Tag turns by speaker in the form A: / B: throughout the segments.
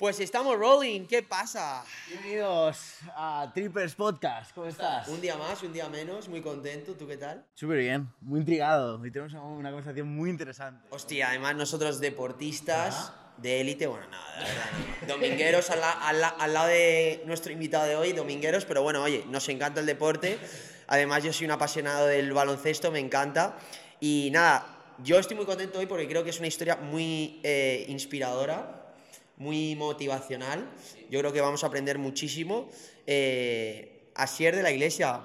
A: Pues estamos rolling, ¿qué pasa?
B: Bienvenidos a Trippers Podcast, ¿cómo estás?
A: Un día más, un día menos, muy contento, ¿tú qué tal?
B: Súper bien, muy intrigado. Hoy tenemos una conversación muy interesante.
A: Hostia, además nosotros deportistas de élite, bueno, nada, de verdad, no. Domingueros al, la- al la- al lado de nuestro invitado de hoy, domingueros, pero bueno, oye, nos encanta el deporte. Además, yo soy un apasionado del baloncesto, me encanta. Y nada, yo estoy muy contento hoy porque creo que es una historia muy eh, inspiradora, muy motivacional. Yo creo que vamos a aprender muchísimo. Eh, Asier de la Iglesia,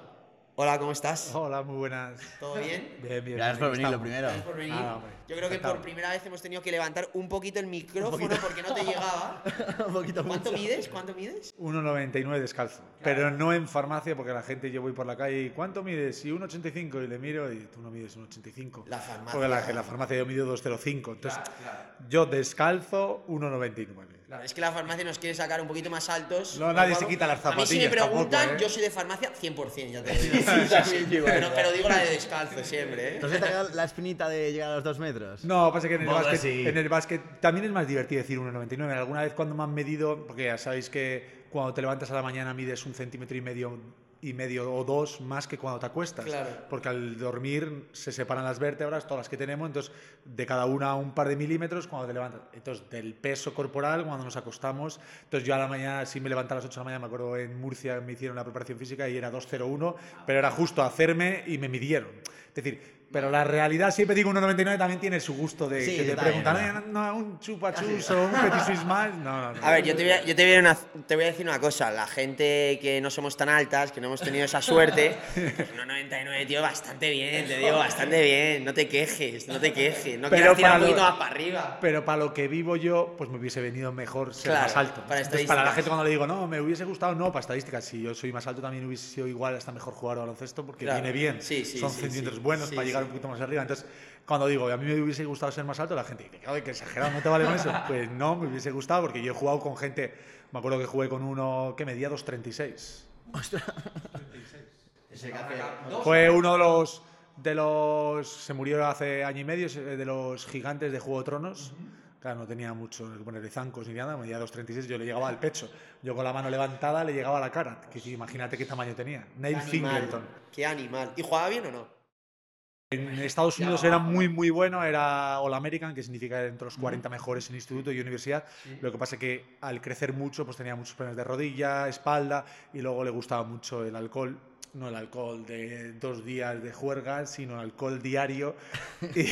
A: hola, ¿cómo estás?
C: Hola, muy buenas.
A: ¿Todo bien?
C: Bien, bien.
B: Gracias por venir, lo primero.
A: Gracias por venir.
C: Ah,
A: Yo creo que por primera vez hemos tenido que levantar un poquito el micrófono porque no te llegaba.
B: Un poquito
A: ¿Cuánto
B: mucho.
A: mides? ¿Cuánto mides?
C: 1,99 descalzo. Pero no en farmacia, porque la gente, yo voy por la calle y ¿cuánto mides? Y 1,85 y le miro y tú no mides 1,85.
A: La farmacia.
C: Porque la, en la farmacia yo mido 2,05. Entonces, yo descalzo 1,99.
A: Claro, es que la farmacia nos quiere sacar un poquito más altos.
C: No, nadie se quita las
A: A mí si me
C: zapatillas tampoco,
A: preguntan,
C: ¿eh?
A: yo soy de farmacia 100%, ya te lo digo. pero, pero digo la de descalzo siempre, ¿eh?
B: ¿Entonces te ha quedado la espinita de llegar a los dos metros?
C: No, pasa que en el, básquet, en el básquet también es más divertido decir 1,99. Alguna vez cuando me han medido, porque ya sabéis que cuando te levantas a la mañana mides un centímetro y medio y medio o dos más que cuando te acuestas.
A: Claro.
C: Porque al dormir se separan las vértebras, todas las que tenemos, entonces de cada una un par de milímetros cuando te levantas. Entonces del peso corporal cuando nos acostamos. Entonces yo a la mañana, si me levantaba a las 8 de la mañana, me acuerdo en Murcia me hicieron la preparación física y era 2,01, pero era justo hacerme y me midieron. Es decir, pero la realidad, siempre digo 1,99 también tiene su gusto de,
B: Sí,
C: que te preguntan,
B: ¿verdad?
C: "Eh, no, un chupachus o un petit más. No, no, no.
A: A ver, yo te voy a, yo te voy a, una- te voy a decir una cosa. La gente que no somos tan altas, que no hemos tenido esa suerte, pues 1,99, tío, bastante bien, te digo, bastante bien. No te quejes, no te quejes. No
C: Pero
A: tirar un poquito
C: lo-
A: más para arriba.
C: Pero para lo que vivo yo, pues me hubiese venido mejor ser
A: Claro,
C: más alto.
A: para
C: Entonces, para la gente cuando le digo, no, me hubiese gustado, no, para estadísticas, si yo soy más alto también hubiese sido igual, hasta mejor jugar al baloncesto, porque
A: Claro.
C: viene bien.
A: Sí, sí,
C: Son centímetros buenos para llegar
A: sí.
C: un poquito más arriba. Entonces, cuando digo, a mí me hubiese gustado ser más alto, la gente dice, "Joder, que exagerado, no te vale con eso. Pues no, me hubiese gustado, porque yo he jugado con gente, me acuerdo que jugué con uno que medía 2,36. Fue uno de los de los se murió hace año y medio eh, de los gigantes de Juego de Tronos. Claro, no tenía mucho que ponerle zancos ni nada, medía 2.36, yo le llegaba al pecho. Yo con la mano levantada le llegaba a la cara. Que, imagínate qué tamaño tenía. Neil Fingleton.
A: Qué animal. ¿Y jugaba bien o no?
C: En Estados Unidos era muy, muy bueno, era All American, que significa entre los 40 mejores en instituto y universidad. Lo que pasa que al crecer mucho, pues tenía muchos problemas de rodilla, espalda, y luego le gustaba mucho el alcohol. No el alcohol de dos días de juerga, sino alcohol diario. Y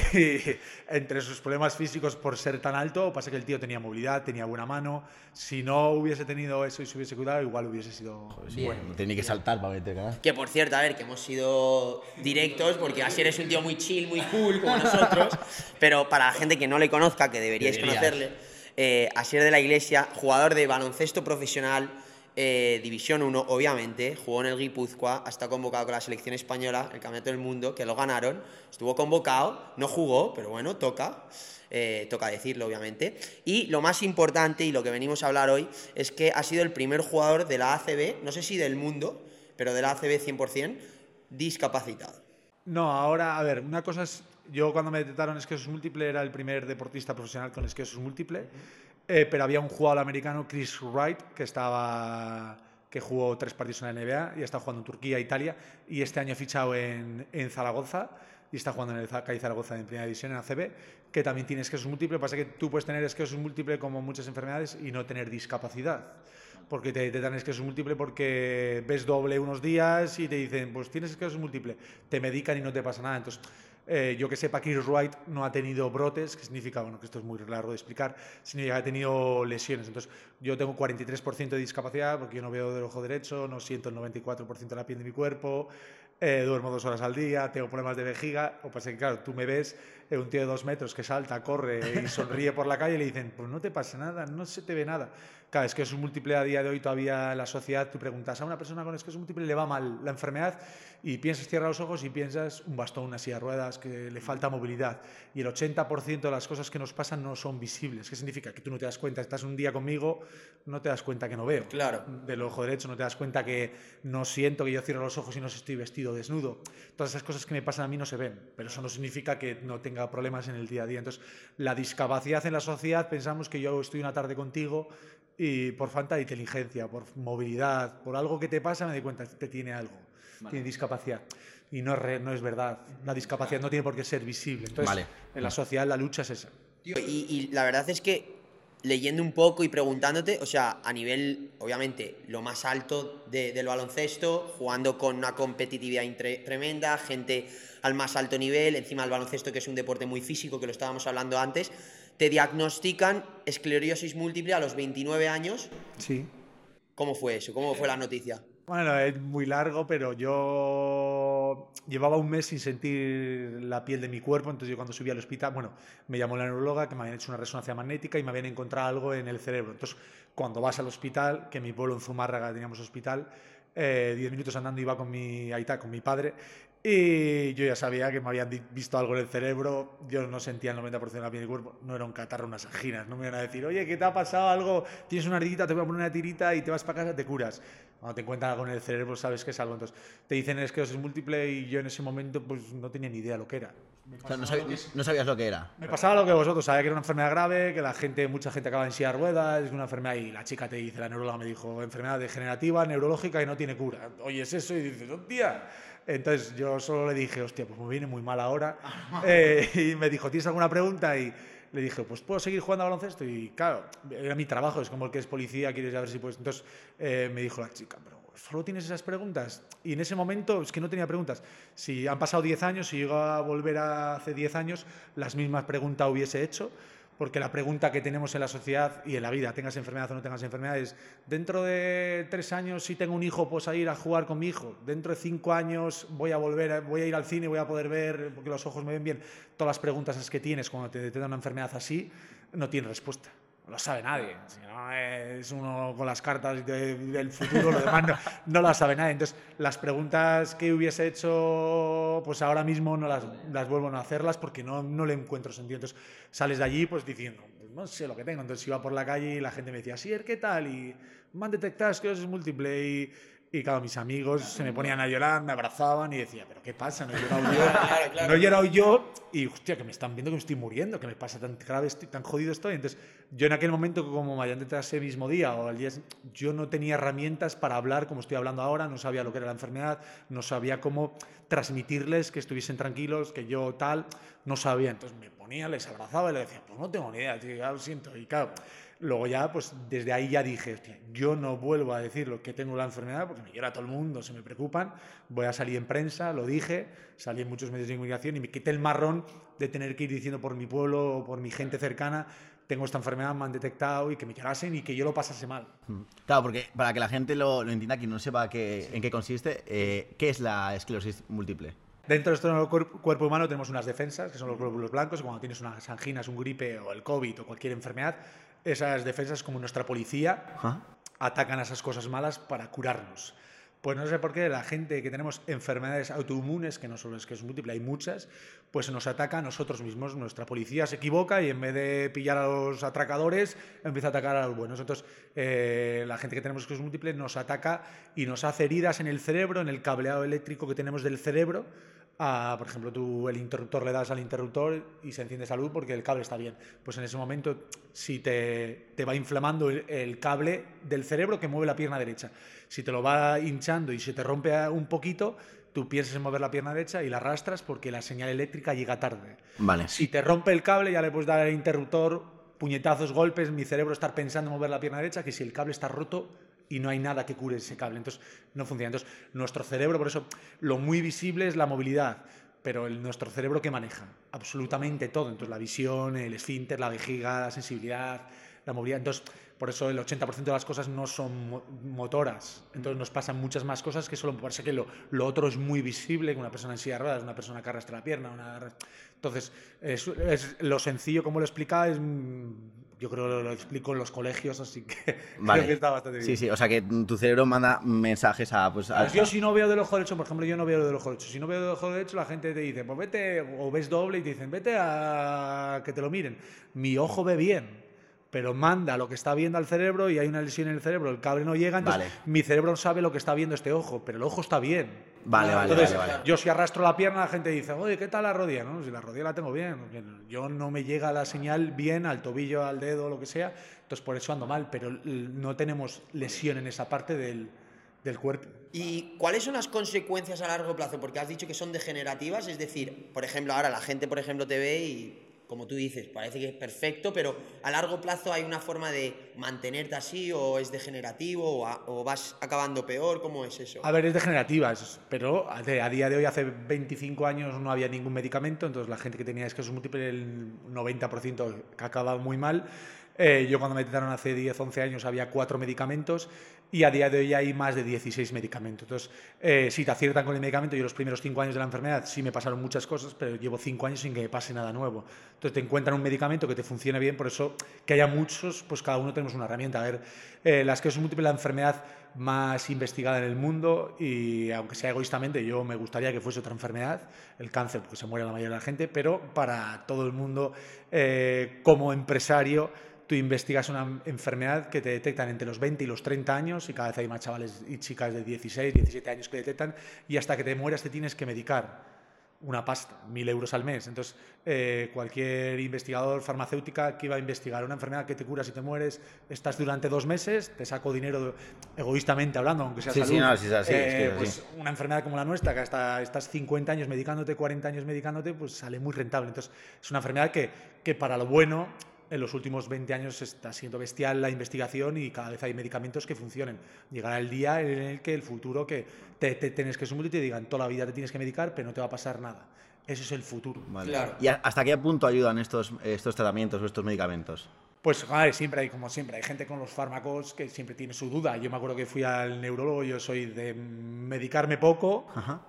C: entre sus problemas físicos por ser tan alto, pasa que el tío tenía movilidad, tenía buena mano. Si no hubiese tenido eso y se hubiese cuidado, igual hubiese sido bueno.
B: No tenía que saltar para meter cara.
A: Que por cierto, a ver, que hemos sido directos porque así eres un tío muy chill, muy cool como nosotros, pero para la gente que no le conozca, que deberíais
B: Deberías.
A: conocerle, eh, Asier de la Iglesia, jugador de baloncesto profesional, eh, División 1, obviamente, jugó en el Guipúzcoa, ha estado convocado con la selección española, el Campeonato del Mundo, que lo ganaron, estuvo convocado, no jugó, pero bueno, toca. eh, toca decirlo, obviamente. Y lo más importante y lo que venimos a hablar hoy es que ha sido el primer jugador de la ACB, no sé si del mundo, pero de la ACB 100%, discapacitado.
C: No, ahora, a ver, una cosa es, yo cuando me detectaron esquiosis múltiple era el primer deportista profesional con esquiosis múltiple, eh, pero había un jugador americano, Chris Wright, que estaba que jugó tres partidos en la NBA y está jugando en Turquía, Italia, y este año ha fichado en, en Zaragoza y está jugando en el CAI Zaragoza en primera división en ACB, que también tiene esquiosis múltiple. Pasa que tú puedes tener esquiosis múltiple como muchas enfermedades y no tener discapacidad. Porque te detectan esquiosis múltiple porque ves doble unos días y te dicen, pues tienes esquiosis múltiple, te medican y no te pasa nada. Entonces, eh, yo que sepa, Chris Wright no ha tenido brotes, que significa, bueno, que esto es muy largo de explicar, sino que ha tenido lesiones. Entonces, yo tengo 43% de discapacidad porque yo no veo del ojo derecho, no siento el 94% de la piel de mi cuerpo, eh, duermo dos horas al día, tengo problemas de vejiga. O pasa que, claro, tú me ves eh, un tío de dos metros que salta, corre y sonríe por la calle y le dicen, pues no te pasa nada, no se te ve nada. Claro, es que es un múltiple a día de hoy todavía en la sociedad. Tú preguntas a una persona con esquiosis múltiple le va mal la enfermedad y piensas, cierra los ojos y piensas un bastón, una silla de ruedas, que le falta movilidad. Y el 80% de las cosas que nos pasan no son visibles. ¿Qué significa? Que tú no te das cuenta, estás un día conmigo, no te das cuenta que no veo.
A: Claro.
C: Del ojo derecho, no te das cuenta que no siento que yo cierro los ojos y no estoy vestido desnudo. Todas esas cosas que me pasan a mí no se ven, pero eso no significa que no tenga problemas en el día a día. Entonces, la discapacidad en la sociedad, pensamos que yo estoy una tarde contigo y por falta de inteligencia, por movilidad, por algo que te pasa, me doy cuenta que tiene algo, tiene discapacidad. Y no es, re- no es verdad, la discapacidad no tiene por qué ser visible. Entonces,
D: Vale.
C: en la sociedad la lucha es esa.
A: Tío, y, y la verdad es que leyendo un poco y preguntándote, o sea, a nivel, obviamente, lo más alto de- del baloncesto, jugando con una competitividad intre- tremenda, gente al más alto nivel, encima el baloncesto que es un deporte muy físico, que lo estábamos hablando antes, te diagnostican esclerosis múltiple a los 29 años.
C: Sí.
A: ¿Cómo fue eso? ¿Cómo fue la noticia?
C: Bueno, es muy largo, pero yo llevaba un mes sin sentir la piel de mi cuerpo, entonces yo cuando subí al hospital, bueno, me llamó la neuróloga que me habían hecho una resonancia magnética y me habían encontrado algo en el cerebro. Entonces, cuando vas al hospital, que en mi pueblo en Zumárraga teníamos hospital, eh, diez minutos andando iba con mi aita, con mi padre, y yo ya sabía que me habían visto algo en el cerebro, yo no sentía el 90% de la piel del cuerpo, no era un catarro, unas anginas, no me iban a decir, oye, ¿qué te ha pasado algo? Tienes una ardillita, te voy a poner una tirita y te vas para casa, te curas. Cuando te encuentran en el cerebro sabes que es algo, entonces te dicen esclerosis múltiple y yo en ese momento pues no tenía ni idea lo que era.
D: O sea, no, sabías lo que era.
C: Me pasaba lo que vosotros, sabía que era una enfermedad grave, que la gente, mucha gente acaba en silla de ruedas, es una enfermedad y la chica te dice, la neuróloga me dijo, enfermedad degenerativa, neurológica y no tiene cura. Oyes eso y dices, hostia. Entonces yo solo le dije, hostia, pues me viene muy mal ahora. Eh, y me dijo, ¿tienes alguna pregunta? Y le dije, pues puedo seguir jugando a baloncesto. Y claro, era mi trabajo, es como el que es policía, quieres saber si puedes. Entonces eh, me dijo la chica, pero solo tienes esas preguntas. Y en ese momento es que no tenía preguntas. Si han pasado 10 años, si llego a volver a hace 10 años, las mismas preguntas hubiese hecho. Porque la pregunta que tenemos en la sociedad y en la vida, tengas enfermedad o no tengas enfermedad, es, dentro de tres años, si tengo un hijo, pues a ir a jugar con mi hijo. Dentro de cinco años voy a volver, voy a ir al cine, voy a poder ver, porque los ojos me ven bien. Todas las preguntas que tienes cuando te, te dan una enfermedad así, no tienen respuesta. No lo sabe nadie. Si no es uno con las cartas de- del futuro, lo demás no, no sabe nadie. Entonces, las preguntas que hubiese hecho, pues ahora mismo no las, vuelvo a hacerlas porque no, no le encuentro sentido. Entonces, sales de allí pues diciendo, pues no sé lo que tengo. Entonces, iba por la calle y la gente me decía, Sier, ¿qué tal? Y me han detectado esclerosis múltiple y... Y claro, mis amigos se me ponían a llorar, me abrazaban y decía, ¿pero qué pasa? No he llorado yo. No he llorado yo y, hostia, que me están viendo que me estoy muriendo, que me pasa tan grave, estoy, tan jodido estoy. Entonces, yo en aquel momento, como me detectado ese mismo día o al día, yo no tenía herramientas para hablar como estoy hablando ahora, no sabía lo que era la enfermedad, no sabía cómo transmitirles que estuviesen tranquilos, que yo tal, no sabía. Entonces me ponía, les abrazaba y les decía, pues no tengo ni idea, tío, ya lo siento. Y claro, luego ya, pues desde ahí ya dije, hostia, yo no vuelvo a decir lo que tengo la enfermedad porque me llora todo el mundo, se me preocupan, voy a salir en prensa, lo dije, salí en muchos medios de comunicación y me quité el marrón de tener que ir diciendo por mi pueblo o por mi gente cercana, tengo esta enfermedad, me han detectado y que me llorasen y que yo lo pasase mal.
D: Mm. Claro, porque para que la gente lo, lo entienda, quien no sepa qué, en qué consiste, eh, ¿qué es la esclerosis múltiple?
C: Dentro de nuestro cuerp- cuerpo humano tenemos unas defensas, que son los glóbulos blancos, cuando tienes unas anginas, un gripe o el COVID o cualquier enfermedad, esas defensas, como nuestra policía, atacan a esas cosas malas para curarnos. Pues no sé por qué la gente que tenemos enfermedades autoinmunes, que no solo es que es múltiple, hay muchas, pues nos ataca a nosotros mismos. Nuestra policía se equivoca y en vez de pillar a los atracadores, empieza a atacar a los buenos. Entonces, eh, la gente que tenemos esclerosis múltiple nos ataca y nos hace heridas en el cerebro, en el cableado eléctrico que tenemos del cerebro. A, por ejemplo, tú el interruptor le das al interruptor y se enciende esa luz porque el cable está bien. Pues en ese momento, si te, te va inflamando el, el cable del cerebro que mueve la pierna derecha, si te lo va hinchando y se te rompe un poquito, tú piensas en mover la pierna derecha y la arrastras porque la señal eléctrica llega tarde.
D: Vale.
C: Si te rompe el cable, ya le puedes dar al interruptor puñetazos, golpes, mi cerebro estar pensando en mover la pierna derecha, que si el cable está roto y no hay nada que cure ese cable, entonces no funciona. Entonces, nuestro cerebro, por eso, lo muy visible es la movilidad, pero el, nuestro cerebro que maneja absolutamente todo, entonces la visión, el esfínter, la vejiga, la sensibilidad, la movilidad, entonces por eso el 80% de las cosas no son mo- motoras, entonces nos pasan muchas más cosas que solo parece que lo, lo otro es muy visible, una persona en silla de ruedas, una persona que arrastra la pierna, una... entonces es, es- lo sencillo como lo explica es mm, yo creo que lo, lo explico en los colegios, así que
D: Vale.
C: creo que está bastante bien.
D: Sí, sí, o sea que tu cerebro manda mensajes a. Pues, a-
C: Pues yo si no veo del ojo derecho, por ejemplo, yo no veo del ojo derecho. Si no veo del ojo derecho, la gente te dice, pues vete, o ves doble y te dicen, vete a que te lo miren. Mi ojo ve bien, pero manda lo que está viendo al cerebro y hay una lesión en el cerebro, el cable no llega, entonces
D: Vale.
C: mi cerebro sabe lo que está viendo este ojo, pero el ojo está bien.
D: Vale, vale,
C: Entonces,
D: vale, vale.
C: yo si arrastro la pierna, la gente dice, oye, ¿qué tal la rodilla? No, si la rodilla la tengo bien, yo no me llega la señal bien al tobillo, al dedo, lo que sea, entonces por eso ando mal, pero no tenemos lesión en esa parte del, del cuerpo.
A: ¿Y cuáles son las consecuencias a largo plazo? Porque has dicho que son degenerativas, es decir, por ejemplo, ahora la gente, por ejemplo, te ve y, como tú dices, parece que es perfecto, pero a largo plazo hay una forma de mantenerte así, o es degenerativo, o, a- o vas acabando peor, ¿cómo es eso?
C: A ver, es degenerativa, pero a, día de hoy, hace 25 años, no había ningún medicamento, entonces la gente que tenía esquesos múltiples, el 90% que acababa muy mal. Eh, yo cuando me detectaron hace 10, 11 años había cuatro medicamentos y a día de hoy hay más de 16 medicamentos. Entonces, eh, si te aciertan con el medicamento, yo los primeros 5 años de la enfermedad sí me pasaron muchas cosas, pero llevo 5 años sin que me pase nada nuevo. Entonces te encuentran un medicamento que te funcione bien, por eso que haya muchos, pues cada uno tenemos una herramienta. A ver, eh, la esquesos múltiple es la enfermedad más investigada en el mundo y aunque sea egoístamente, yo me gustaría que fuese otra enfermedad, el cáncer, porque se muere la mayoría de la gente, pero para todo el mundo, eh, como empresario, tú investigas una enfermedad que te detectan entre los 20 y los 30 años y cada vez hay más chavales y chicas de 16, 17 años que detectan y hasta que te mueras te tienes que medicar una pasta, mil euros al mes. Entonces, eh, cualquier investigador farmacéutica que iba a investigar una enfermedad que te cura si te mueres, estás durante dos meses, te saco dinero egoístamente hablando, aunque sea
D: Sí,
C: salud.
D: sí, no, sí, es así, es que
C: eh,
D: es así.
C: pues una enfermedad como la nuestra, que hasta estás 50 años medicándote, 40 años medicándote, pues sale muy rentable. Entonces, es una enfermedad que, que para lo bueno, en los últimos 20 años está siendo bestial la investigación y cada vez hay medicamentos que funcionen. Llegará el día en el que el futuro que te, te tienes que sumir y te digan toda la vida te tienes que medicar, pero no te va a pasar nada. Ese es el futuro.
D: Vale.
A: Claro.
D: ¿Y a- hasta qué punto ayudan estos, estos tratamientos o estos medicamentos?
C: Pues siempre hay, como siempre, hay gente con los fármacos que siempre tiene su duda. Yo me acuerdo que fui al neurólogo, yo soy de medicarme poco,
D: Ajá.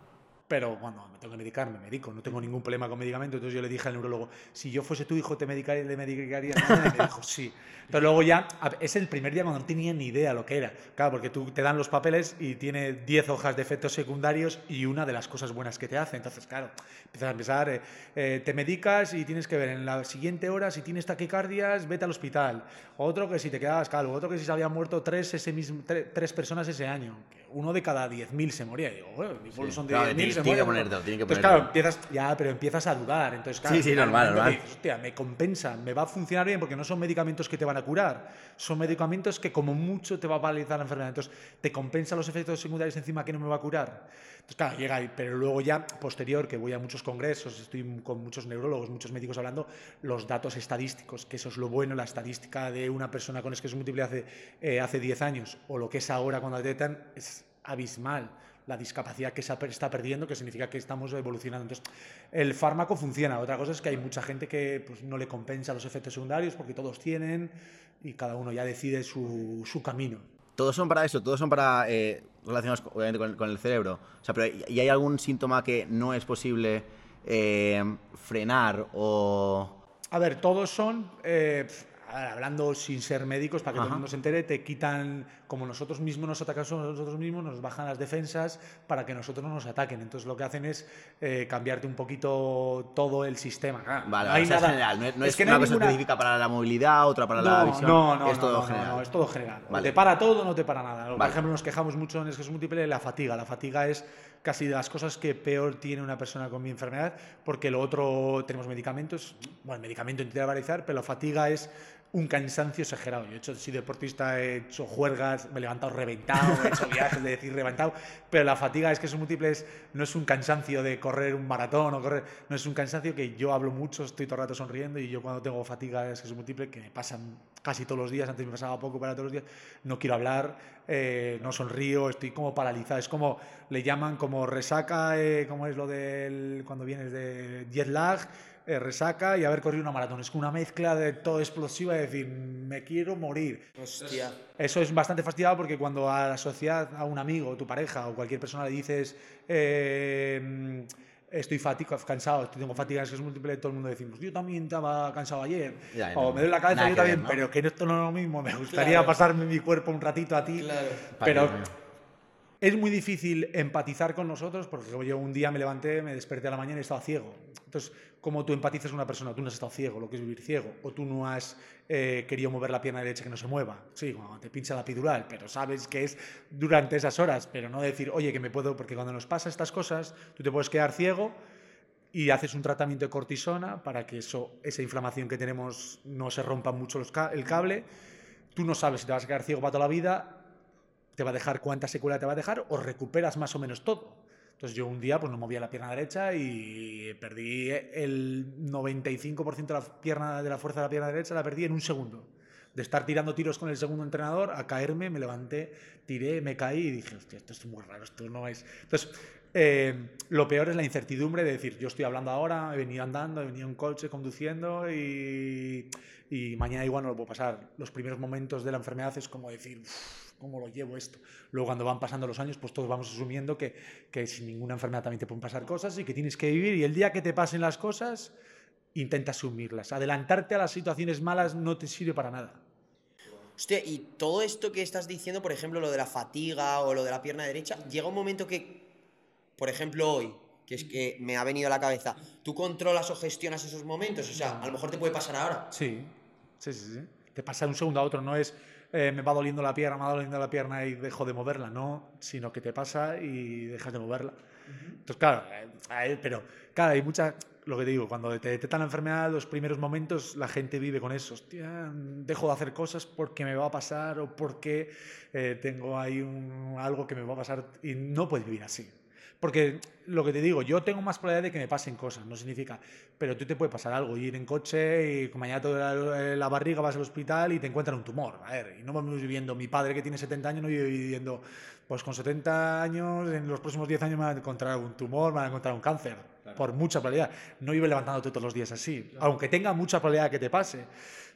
C: pero cuando me tengo que medicar, me medico. No tengo ningún problema con medicamentos. Entonces yo le dije al neurólogo, si yo fuese tu hijo, ¿te medicaría, le medicarías mañana? Y me dijo, sí. Entonces luego ya, es el primer día cuando no tenía ni idea lo que era. Claro, porque tú te dan los papeles y tiene 10 hojas de efectos secundarios y una de las cosas buenas que te hace. Entonces, claro, empiezas a pensar, eh, eh, te medicas y tienes que ver en la siguiente hora si tienes taquicardias, vete al hospital. Otro que si te quedabas calvo, otro que si se habían muerto tres, ese mismo, tre- tres personas ese año. Uno de cada 10.000 se moría. Y digo, bueno,
D: Sí,
C: son de
D: claro,
C: 10.000,
D: tiene-
C: se mueren.
D: Ponértelo, tiene que
C: Entonces,
D: ponértelo.
C: claro, empiezas, ya, pero empiezas a dudar. Entonces, claro,
D: Sí, sí, normal, normal.
C: dices, hostia, me compensa, me va a funcionar bien porque no son medicamentos que te van a curar, son medicamentos que como mucho te va a paralizar la enfermedad. Entonces, te compensa los efectos secundarios encima que no me va a curar. Entonces, claro, llega ahí, pero luego ya, posterior, que voy a muchos congresos, estoy con muchos neurólogos, muchos médicos hablando, los datos estadísticos, que eso es lo bueno, la estadística de una persona con esqueso múltiple hace, eh, hace 10 años o lo que es ahora cuando detectan es abismal la discapacidad que se está perdiendo, que significa que estamos evolucionando. Entonces, el fármaco funciona. Otra cosa es que hay mucha gente que pues, no le compensa los efectos secundarios porque todos tienen y cada uno ya decide su, su camino.
D: Todos son para eso, todos son para eh, relacionados obviamente con, con el cerebro. O sea, pero ¿y hay algún síntoma que no es posible eh, frenar o
C: A ver, todos son, eh, hablando sin ser médicos, para que todo el
D: Ajá.
C: mundo se entere, te quitan, como nosotros mismos nos atacamos nosotros mismos, nos bajan las defensas para que nosotros no nos ataquen. Entonces lo que hacen es eh, cambiarte un poquito todo el sistema. Claro,
D: Vale,
C: no hay
D: o sea, es general, no es, no es
C: que
D: una
C: hay
D: cosa
C: ninguna-
D: específica para la movilidad, otra para la
C: no,
D: visión.
C: No, no,
D: es todo
C: no, no,
D: general.
C: no, es todo general. O
D: Vale.
C: te para todo o no te para nada. Por
D: Vale.
C: ejemplo, nos quejamos mucho en esqueso múltiple de la fatiga. La fatiga es casi de las cosas que peor tiene una persona con mi enfermedad, porque lo otro tenemos medicamentos, bueno, medicamento antiviralizar, pero la fatiga es un cansancio exagerado. Yo he hecho, soy deportista, he hecho juergas, me he levantado reventado, he hecho viajes de decir reventado, pero la fatiga es que son múltiples, no es un cansancio de correr un maratón o correr, no es un cansancio que yo hablo mucho, estoy todo el rato sonriendo y yo cuando tengo fatiga es que es múltiple, que me pasan casi todos los días, antes me pasaba poco, para todos los días, no quiero hablar, eh, no sonrío, estoy como paralizado, es como, le llaman como resaca, eh, como es lo del, cuando vienes de jet lag, eh, resaca y haber corrido una maratón. Es una mezcla de todo explosiva, de decir, me quiero morir.
A: Hostia.
C: Eso es bastante fastidiado porque cuando a la sociedad, a un amigo, tu pareja o cualquier persona le dices, eh, estoy fatiga, cansado, tengo fatiga es que es múltiple, todo el mundo decimos, yo también estaba cansado ayer,
D: Ya,
C: o
D: no,
C: me duele la cabeza, yo también,
D: ver, ¿no?
C: pero que esto no es lo mismo, me gustaría
A: Claro.
C: pasarme mi cuerpo un ratito a ti,
A: Claro.
C: pero es muy difícil empatizar con nosotros porque yo un día me levanté, me desperté a la mañana y estaba ciego. Entonces, ¿cómo tú empatizas con una persona? Tú no has estado ciego, lo que es vivir ciego, o tú no has eh, querido mover la pierna derecha que no se mueva. Sí, cuando te pincha la epidural, pero sabes que es durante esas horas, pero no decir, oye, que me puedo, porque cuando nos pasa estas cosas, tú te puedes quedar ciego y haces un tratamiento de cortisona para que eso, esa inflamación que tenemos no se rompa mucho el cable. Tú no sabes si te vas a quedar ciego para toda la vida, te va a dejar cuánta secuela te va a dejar o recuperas más o menos todo. Entonces yo un día pues no movía la pierna derecha y perdí el 95% de la pierna de la fuerza de la pierna derecha la perdí en un segundo. De estar tirando tiros con el segundo entrenador a caerme, me levanté, tiré, me caí y dije, hostia, esto es muy raro, esto no es. Entonces, eh, lo peor es la incertidumbre de decir, yo estoy hablando ahora, he venido andando, he venido en coche conduciendo y, y mañana igual no lo puedo pasar. Los primeros momentos de la enfermedad es como decir, "Uf, ¿cómo lo llevo esto? Luego cuando van pasando los años, pues todos vamos asumiendo que, que sin ninguna enfermedad también te pueden pasar cosas y que tienes que vivir y el día que te pasen las cosas, intenta asumirlas. Adelantarte a las situaciones malas no te sirve para nada.
A: Hostia, y todo esto que estás diciendo, por ejemplo, lo de la fatiga o lo de la pierna derecha, llega un momento que, por ejemplo, hoy, que es que me ha venido a la cabeza, ¿tú controlas o gestionas esos momentos? O sea, a lo mejor te puede pasar ahora.
C: Sí, sí, sí. sí. Te pasa de un segundo a otro, no es eh, me va doliendo la pierna, me va doliendo la pierna y dejo de moverla, no, sino que te pasa y dejas de moverla. Entonces, claro, eh, pero claro, hay mucha, lo que te digo, cuando te detectan la enfermedad, los primeros momentos la gente vive con eso, hostia, dejo de hacer cosas porque me va a pasar o porque eh, tengo ahí un- algo que me va a pasar y no puedes vivir así. Porque lo que te digo, yo tengo más probabilidad de que me pasen cosas, no significa, pero tú te puede pasar algo, ir en coche y mañana duele la, la barriga, vas al hospital y te encuentran un tumor. A ver, y no vamos viviendo, mi padre que tiene 70 años no vive viviendo, pues con 70 años, en los próximos 10 años me van a encontrar un tumor, me van a encontrar un cáncer, por mucha probabilidad. No vive levantándote todos los días así, aunque tenga mucha probabilidad que te pase.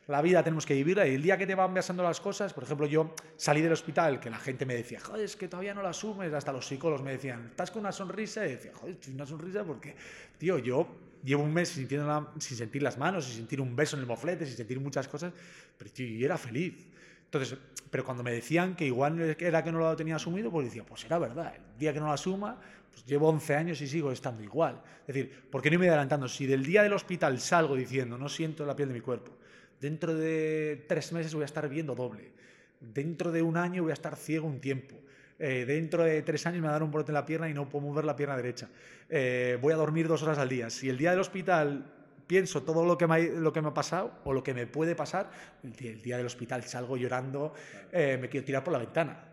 C: La vida tenemos que vivirla y el día que te van pasando las cosas, por ejemplo, yo salí del hospital, que la gente me decía, joder, es que todavía no la asumes, hasta los psicólogos me decían, ¿estás con una sonrisa? Y decía, joder, ¿tienes una sonrisa porque, tío, yo llevo un mes sin sentir las manos, sin sentir un beso en el moflete, sin sentir muchas cosas, pero tío, yo era feliz. Entonces, pero cuando me decían que igual era que no lo tenía asumido, pues decía, pues era verdad, el día que no lo asuma, pues llevo 11 años y sigo estando igual. Es decir, ¿por qué no me adelantando? Si del día del hospital salgo diciendo, no siento la piel de mi cuerpo, dentro de tres meses voy a estar viendo doble, dentro de un año voy a estar ciego un tiempo, eh, dentro de tres años me va a dar un brote en la pierna y no puedo mover la pierna derecha, eh, voy a dormir dos horas al día. Si el día del hospital pienso todo lo que me ha, lo que me ha pasado o lo que me puede pasar, el día, el día del hospital salgo llorando, eh, me quiero tirar por la ventana.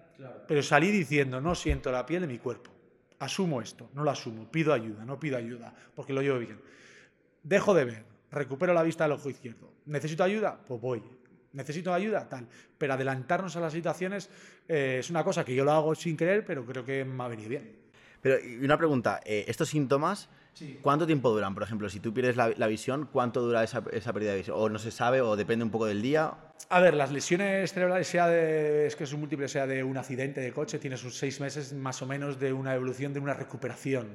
C: Pero salí diciendo, no siento la piel de mi cuerpo. Asumo esto, no lo asumo, pido ayuda, no pido ayuda, porque lo llevo bien. Dejo de ver, recupero la vista del ojo izquierdo. ¿Necesito ayuda? Pues voy. ¿Necesito ayuda? Tal. Pero adelantarnos a las situaciones eh, es una cosa que yo lo hago sin querer, pero creo que me ha venido bien.
D: Pero y una pregunta, eh, ¿estos síntomas cuánto tiempo duran? Por ejemplo, si tú pierdes la, la visión, ¿cuánto dura esa, esa pérdida de visión? ¿O no se sabe o depende un poco del día?
C: A ver, las lesiones cerebrales, sea de, es que es un múltiple, sea de un accidente de coche, tienes sus seis meses más o menos de una evolución, de una recuperación.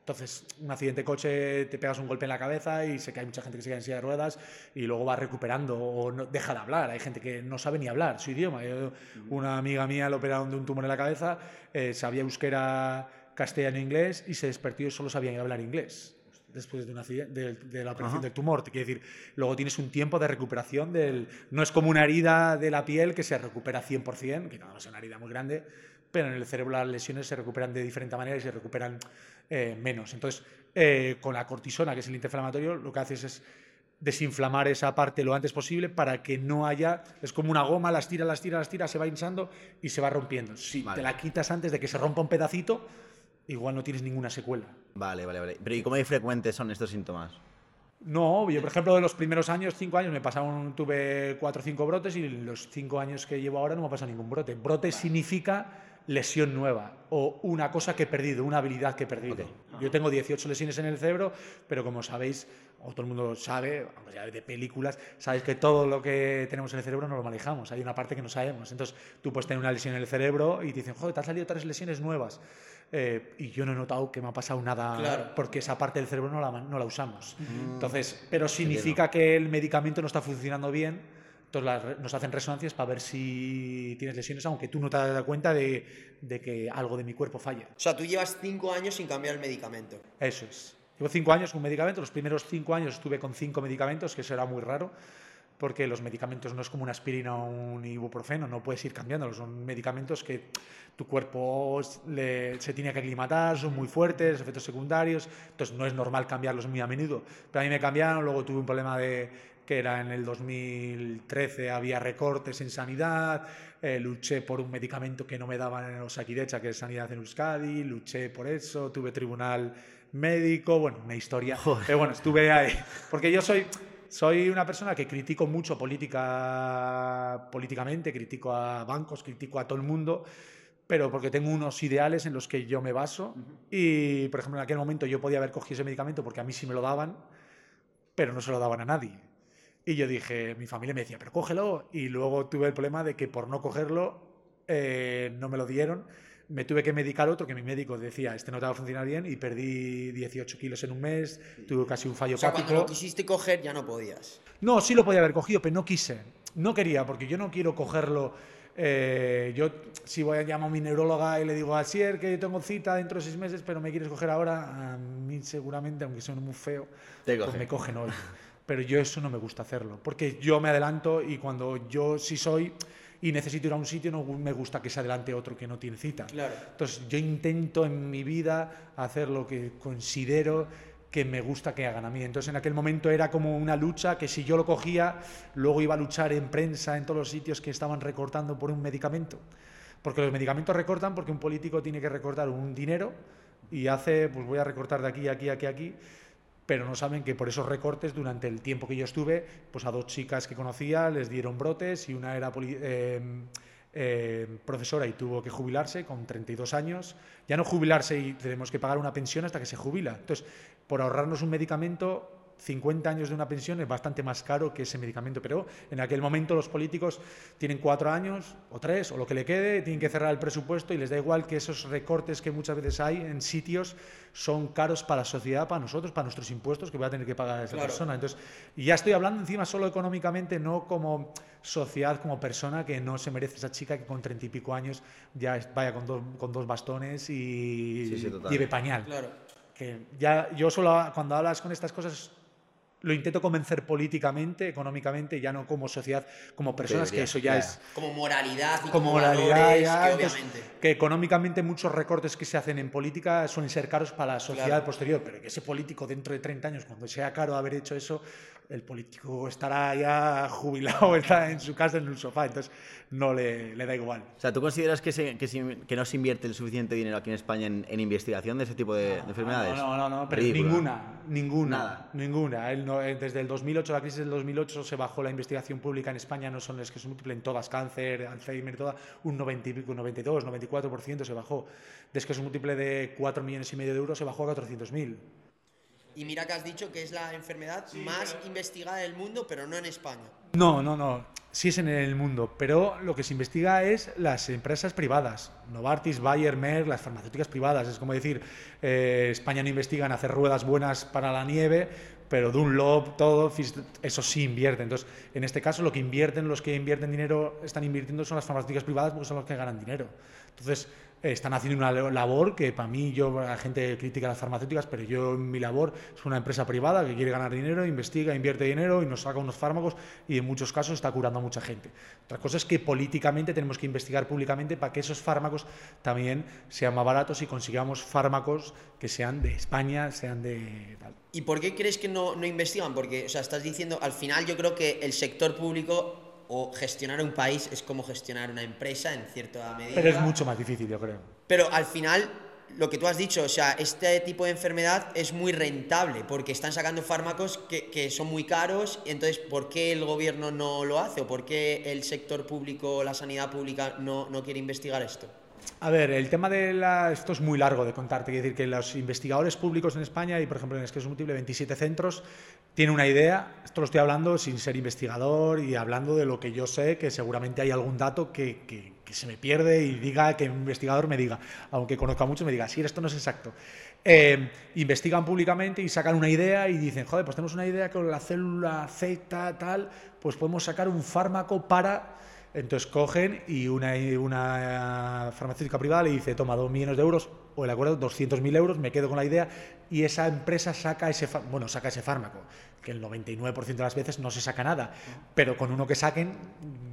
C: Entonces, un accidente de coche, te pegas un golpe en la cabeza y que hay mucha gente que se queda en silla de ruedas y luego va recuperando o no, deja de hablar. Hay gente que no sabe ni hablar su idioma. Yo- una amiga mía le operaron de un tumor en la cabeza, eh, sabía euskera, castellano e inglés y se despertó y solo sabía hablar inglés después de, la operación del tumor. Te quiere decir, luego tienes un tiempo de recuperación del... No es como una herida de la piel que se recupera 100%, que no es una herida muy grande, pero en el cerebro las lesiones se recuperan de diferente manera y se recuperan eh, menos. Entonces, eh, con la cortisona, que es el antiinflamatorio, lo que haces es desinflamar esa parte lo antes posible para que no haya, es como una goma, las tiras, las tiras, las tiras, se va hinchando y se va rompiendo. Si
D: Vale.
C: te la quitas antes de que se rompa un pedacito, igual no tienes ninguna secuela.
D: Vale, vale, vale. Pero ¿y cómo de frecuentes son estos síntomas?
C: No, yo por ejemplo de los primeros años, cinco años, me pasaron, tuve cuatro o cinco brotes y los cinco años que llevo ahora no me ha pasado ningún brote. Brote significa lesión nueva o una cosa que he perdido, una habilidad que he perdido. Yo tengo 18 lesiones en el cerebro, pero como sabéis, o todo el mundo sabe, aunque ya de películas, sabéis que todo lo que tenemos en el cerebro no lo manejamos, hay una parte que no sabemos. Entonces tú puedes tener una lesión en el cerebro y te dicen, joder, te han salido tres lesiones nuevas. Eh, y yo no he notado que me ha pasado nada
A: Claro.
C: porque esa parte del cerebro no la, no la usamos. Entonces, pero significa que el medicamento no está funcionando bien Entonces nos hacen resonancias para ver si tienes lesiones, aunque tú no te dado cuenta de, de que algo de mi cuerpo falla.
A: O sea, tú llevas cinco años sin cambiar el medicamento.
C: Eso es. Llevo cinco años con medicamentos. Los primeros cinco años estuve con cinco medicamentos, que eso era muy raro, porque los medicamentos no es como una aspirina o un ibuprofeno, no puedes ir cambiándolos. Son medicamentos que tu cuerpo le- se tiene que aclimatar, son muy fuertes, efectos secundarios, entonces no es normal cambiarlos muy a menudo. Pero a mí me cambiaron, luego tuve un problema de que era en el 2013, había recortes en sanidad, eh, luché por un medicamento que no me daban en Osakidecha, que es sanidad en Euskadi, luché por eso, tuve tribunal médico, bueno, una historia. Pero bueno, estuve ahí. Porque yo soy, soy una persona que critico mucho política, políticamente, critico a bancos, critico a todo el mundo, pero porque tengo unos ideales en los que yo me baso. Y, por ejemplo, en aquel momento yo podía haber cogido ese medicamento porque a mí sí me lo daban, pero no se lo daban a nadie. Y yo dije, mi familia me decía, pero cógelo. Y luego tuve el problema de que por no cogerlo, eh, no me lo dieron. Me tuve que medicar otro que mi médico decía, este no te va a funcionar bien, y perdí 18 kilos en un mes, tuve casi un fallo
A: O sea, cuando
C: hepático.
A: lo quisiste coger ya no podías.
C: No, sí lo podía haber cogido, pero no quise. No quería, porque yo no quiero cogerlo. eh, yo, si voy a llamar a mi neuróloga y le digo, así es que tengo cita dentro de seis meses, pero me quieres coger ahora, a mí seguramente, aunque suene muy feo,
D: Te
C: pues me cogen hoy. Pero yo eso no me gusta hacerlo, porque yo me adelanto y cuando yo sí soy y necesito ir a un sitio, no me gusta que se adelante otro que no tiene cita.
A: Claro.
C: Entonces yo intento en mi vida hacer lo que considero que me gusta que hagan a mí. Entonces en aquel momento era como una lucha que si yo lo cogía, luego iba a luchar en prensa, en todos los sitios que estaban recortando por un medicamento. Porque los medicamentos recortan porque un político tiene que recortar un dinero y hace, pues voy a recortar de aquí, aquí, aquí, aquí, pero no saben que por esos recortes, durante el tiempo que yo estuve, pues a dos chicas que conocía les dieron brotes y una era eh, eh, profesora y tuvo que jubilarse con 32 años. Ya no jubilarse y tenemos que pagar una pensión hasta que se jubila. Entonces, por ahorrarnos un medicamento, 50 años de una pensión es bastante más caro que ese medicamento. Pero en aquel momento los políticos tienen cuatro años o tres o lo que le quede, tienen que cerrar el presupuesto y les da igual que esos recortes que muchas veces hay en sitios son caros para la sociedad, para nosotros, para nuestros impuestos que va a tener que pagar esa
A: Claro.
C: persona. Entonces, y ya estoy hablando encima solo económicamente, no como sociedad, como persona que no se merece esa chica que con treinta y pico años ya vaya con dos, con dos bastones y
D: Sí, sí,
C: lleve pañal
A: Claro.
C: que ya yo solo cuando hablas con estas cosas lo intento convencer políticamente, económicamente, ya no como sociedad, como personas, que eso ya
D: ya.
C: es
A: Como moralidad y
C: como
A: como,
C: moralidad,
A: valores,
C: ya,
A: que
C: entonces,
A: obviamente.
C: que económicamente muchos recortes que se hacen en política suelen ser caros para la sociedad
A: Claro.
C: posterior, pero que ese político dentro de 30 años, cuando sea caro haber hecho eso, el político estará ya jubilado, está en su casa en un sofá, entonces no le, le da igual.
D: O sea, ¿tú consideras que, se- que, se- que no se invierte el suficiente dinero aquí en España en, en investigación de ese tipo de, de enfermedades?
C: No, no, no, no, pero
D: Ridículo.
C: ninguna, ninguna,
D: Nada.
C: ninguna. El no- eh, desde el 2008, la crisis del 2008, se bajó la investigación pública en España, no son las que se múltiples en todas, cáncer, Alzheimer, toda, un 90 y pico, 92, 94% se bajó. Desde que es múltiple de 4 millones y medio de euros, se bajó a 400.000.
A: Y mira que has dicho que es la enfermedad más investigada del mundo, pero no en España.
C: No, no, no. Sí es en el mundo, pero lo que se investiga es las empresas privadas. Novartis, Bayer, Merck, las farmacéuticas privadas. Es como decir, eh, España no investiga en hacer ruedas buenas para la nieve, pero Dunlop, todo, eso sí invierte. Entonces, en este caso, lo que invierten, los que invierten dinero, están invirtiendo son las farmacéuticas privadas porque son los que ganan dinero. Entonces, están haciendo una labor que para mí, yo, la gente critica las farmacéuticas, pero yo en mi labor es una empresa privada que quiere ganar dinero, investiga, invierte dinero y nos saca unos fármacos y en muchos casos está curando a mucha gente. Otra cosa es que políticamente tenemos que investigar públicamente para que esos fármacos también sean más baratos y consigamos fármacos que sean de España, sean de.
A: ¿Y por qué crees que no, no investigan? Porque, o sea, estás diciendo, al final yo creo que el sector público o gestionar un país es como gestionar una empresa en cierta medida.
C: Pero es mucho más difícil, yo creo.
A: Pero al final, lo que tú has dicho, o sea, este tipo de enfermedad es muy rentable porque están sacando fármacos que, que son muy caros. Entonces, ¿por qué el gobierno no lo hace? ¿O por qué el sector público, la sanidad pública, no, no quiere investigar esto?
C: A ver, el tema de la... Esto es muy largo de contarte. Quiero decir que los investigadores públicos en España, y por ejemplo en Esqueso Múltiple, 27 centros, tienen una idea. Esto lo estoy hablando sin ser investigador y hablando de lo que yo sé, que seguramente hay algún dato que, que- que se me pierde y diga que un investigador me diga, aunque conozca a muchos, me diga, sí, esto no es exacto. Eh, investigan públicamente y sacan una idea y dicen, joder, pues tenemos una idea con la célula Z, tal, pues podemos sacar un fármaco para... Entonces cogen y una, una farmacéutica privada le dice, toma dos millones de euros, o el acuerdo, 200.000 euros, me quedo con la idea, y esa empresa saca ese, bueno, saca ese fármaco, que el 99% de las veces no se saca nada, pero con uno que saquen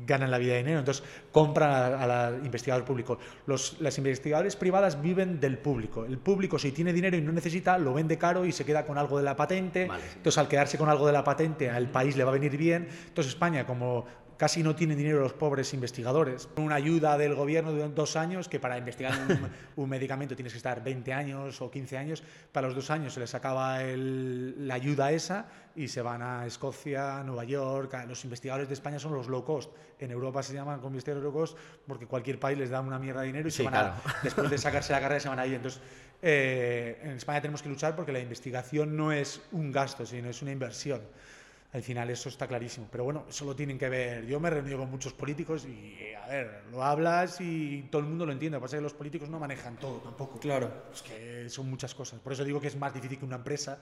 C: ganan la vida de dinero, entonces compran a, a los investigadores públicos. Los, las investigadores privadas viven del público. El público, si tiene dinero y no necesita, lo vende caro y se queda con algo de la patente.
D: Vale.
C: Entonces, al quedarse con algo de la patente, al país le va a venir bien. Entonces, España, como casi no tienen dinero los pobres investigadores, una ayuda del gobierno durante dos años, que para investigar un, un medicamento tienes que estar 20 años o 15 años, para los dos años se les acaba el- la ayuda esa y se van a Escocia, Nueva York. Los investigadores de España son los low cost. En Europa se llaman investigadores low cost porque cualquier país les da una mierda de dinero y se
D: Sí,
C: van
D: claro.
C: a, después de sacarse la carrera se van a ir. Entonces, eh, en España tenemos que luchar porque la investigación no es un gasto, sino es una inversión. Al final eso está clarísimo. Pero bueno, eso lo tienen que ver. Yo me he reunido con muchos políticos y, a ver, lo hablas y todo el mundo lo entiende. Lo que pasa es que los políticos no manejan todo tampoco.
A: Claro.
C: Es que son muchas cosas. Por eso digo que es más difícil que una empresa,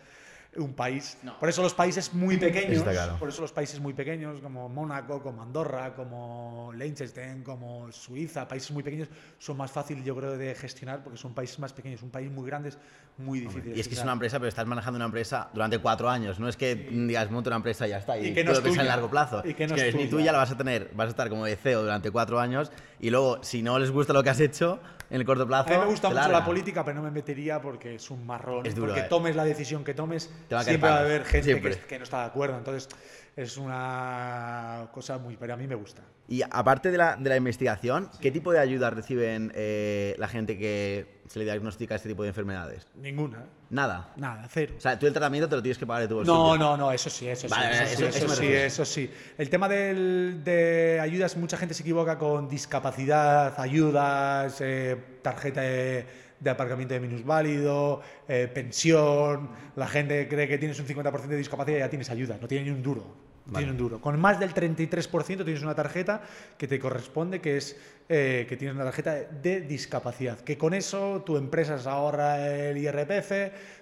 C: un país. Por eso los países muy pequeños,
D: claro.
C: por eso los países muy pequeños como Mónaco, como Andorra, como Liechtenstein, como Suiza, países muy pequeños, son más fáciles yo creo de gestionar porque son países más pequeños. Un país muy grande es muy difícil. de
D: Y es que es una empresa, pero estás manejando una empresa durante cuatro años. No es que digas, monto una empresa y ya está. Y,
C: Y que no
D: todo
C: es tuya.
D: largo plazo.
C: Y que no
D: es que
C: es
D: ni
C: tuya.
D: la vas a tener. Vas a estar como de CEO durante cuatro años. Y luego, si no les gusta lo que has hecho en el corto plazo.
C: A mí me gusta mucho la
D: largan.
C: política, pero no me metería porque es un marrón.
D: Es duro,
C: porque
D: eh.
C: tomes la decisión que tomes,
D: Te va a
C: siempre va a haber gente que, no está de acuerdo. Entonces, es una cosa muy. Pero a mí me gusta.
D: Y aparte de la, de la investigación, ¿qué tipo de ayuda reciben eh, la gente que se le diagnostica este tipo de enfermedades?
C: Ninguna.
D: Nada.
C: Nada, cero.
D: O sea, tú el tratamiento te lo tienes que pagar de tu bolsillo.
C: No, no, no, eso sí, eso sí.
D: Vale,
C: eso,
D: eso-
C: sí,
D: eso
C: sí,
D: refiero.
C: eso sí. El tema del- de ayudas, mucha gente se equivoca con discapacidad, ayudas, eh, tarjeta de, de aparcamiento de minusválido, eh, pensión. La gente cree que tienes un 50% de discapacidad y ya tienes ayuda, no tiene ni un duro. No tiene un duro. Con más del 33% tienes una tarjeta que te corresponde, que es eh, que tienes una tarjeta de discapacidad. Que con eso tu empresa se ahorra el IRPF,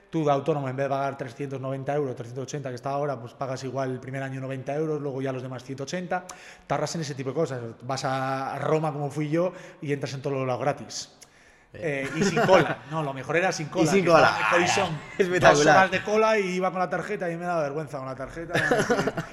C: tú de autónomo en vez de pagar 390 euros, 380 que está ahora, pues pagas igual el primer año 90 euros, luego ya los demás 180. Te ahorras en ese tipo de cosas. Vas a Roma como fui yo y entras en los lados gratis. Eh, y sin cola. No, lo mejor era sin cola.
D: sin
C: que
D: cola. espectacular.
C: Dos horas de cola y iba con la tarjeta y me daba vergüenza con la tarjeta.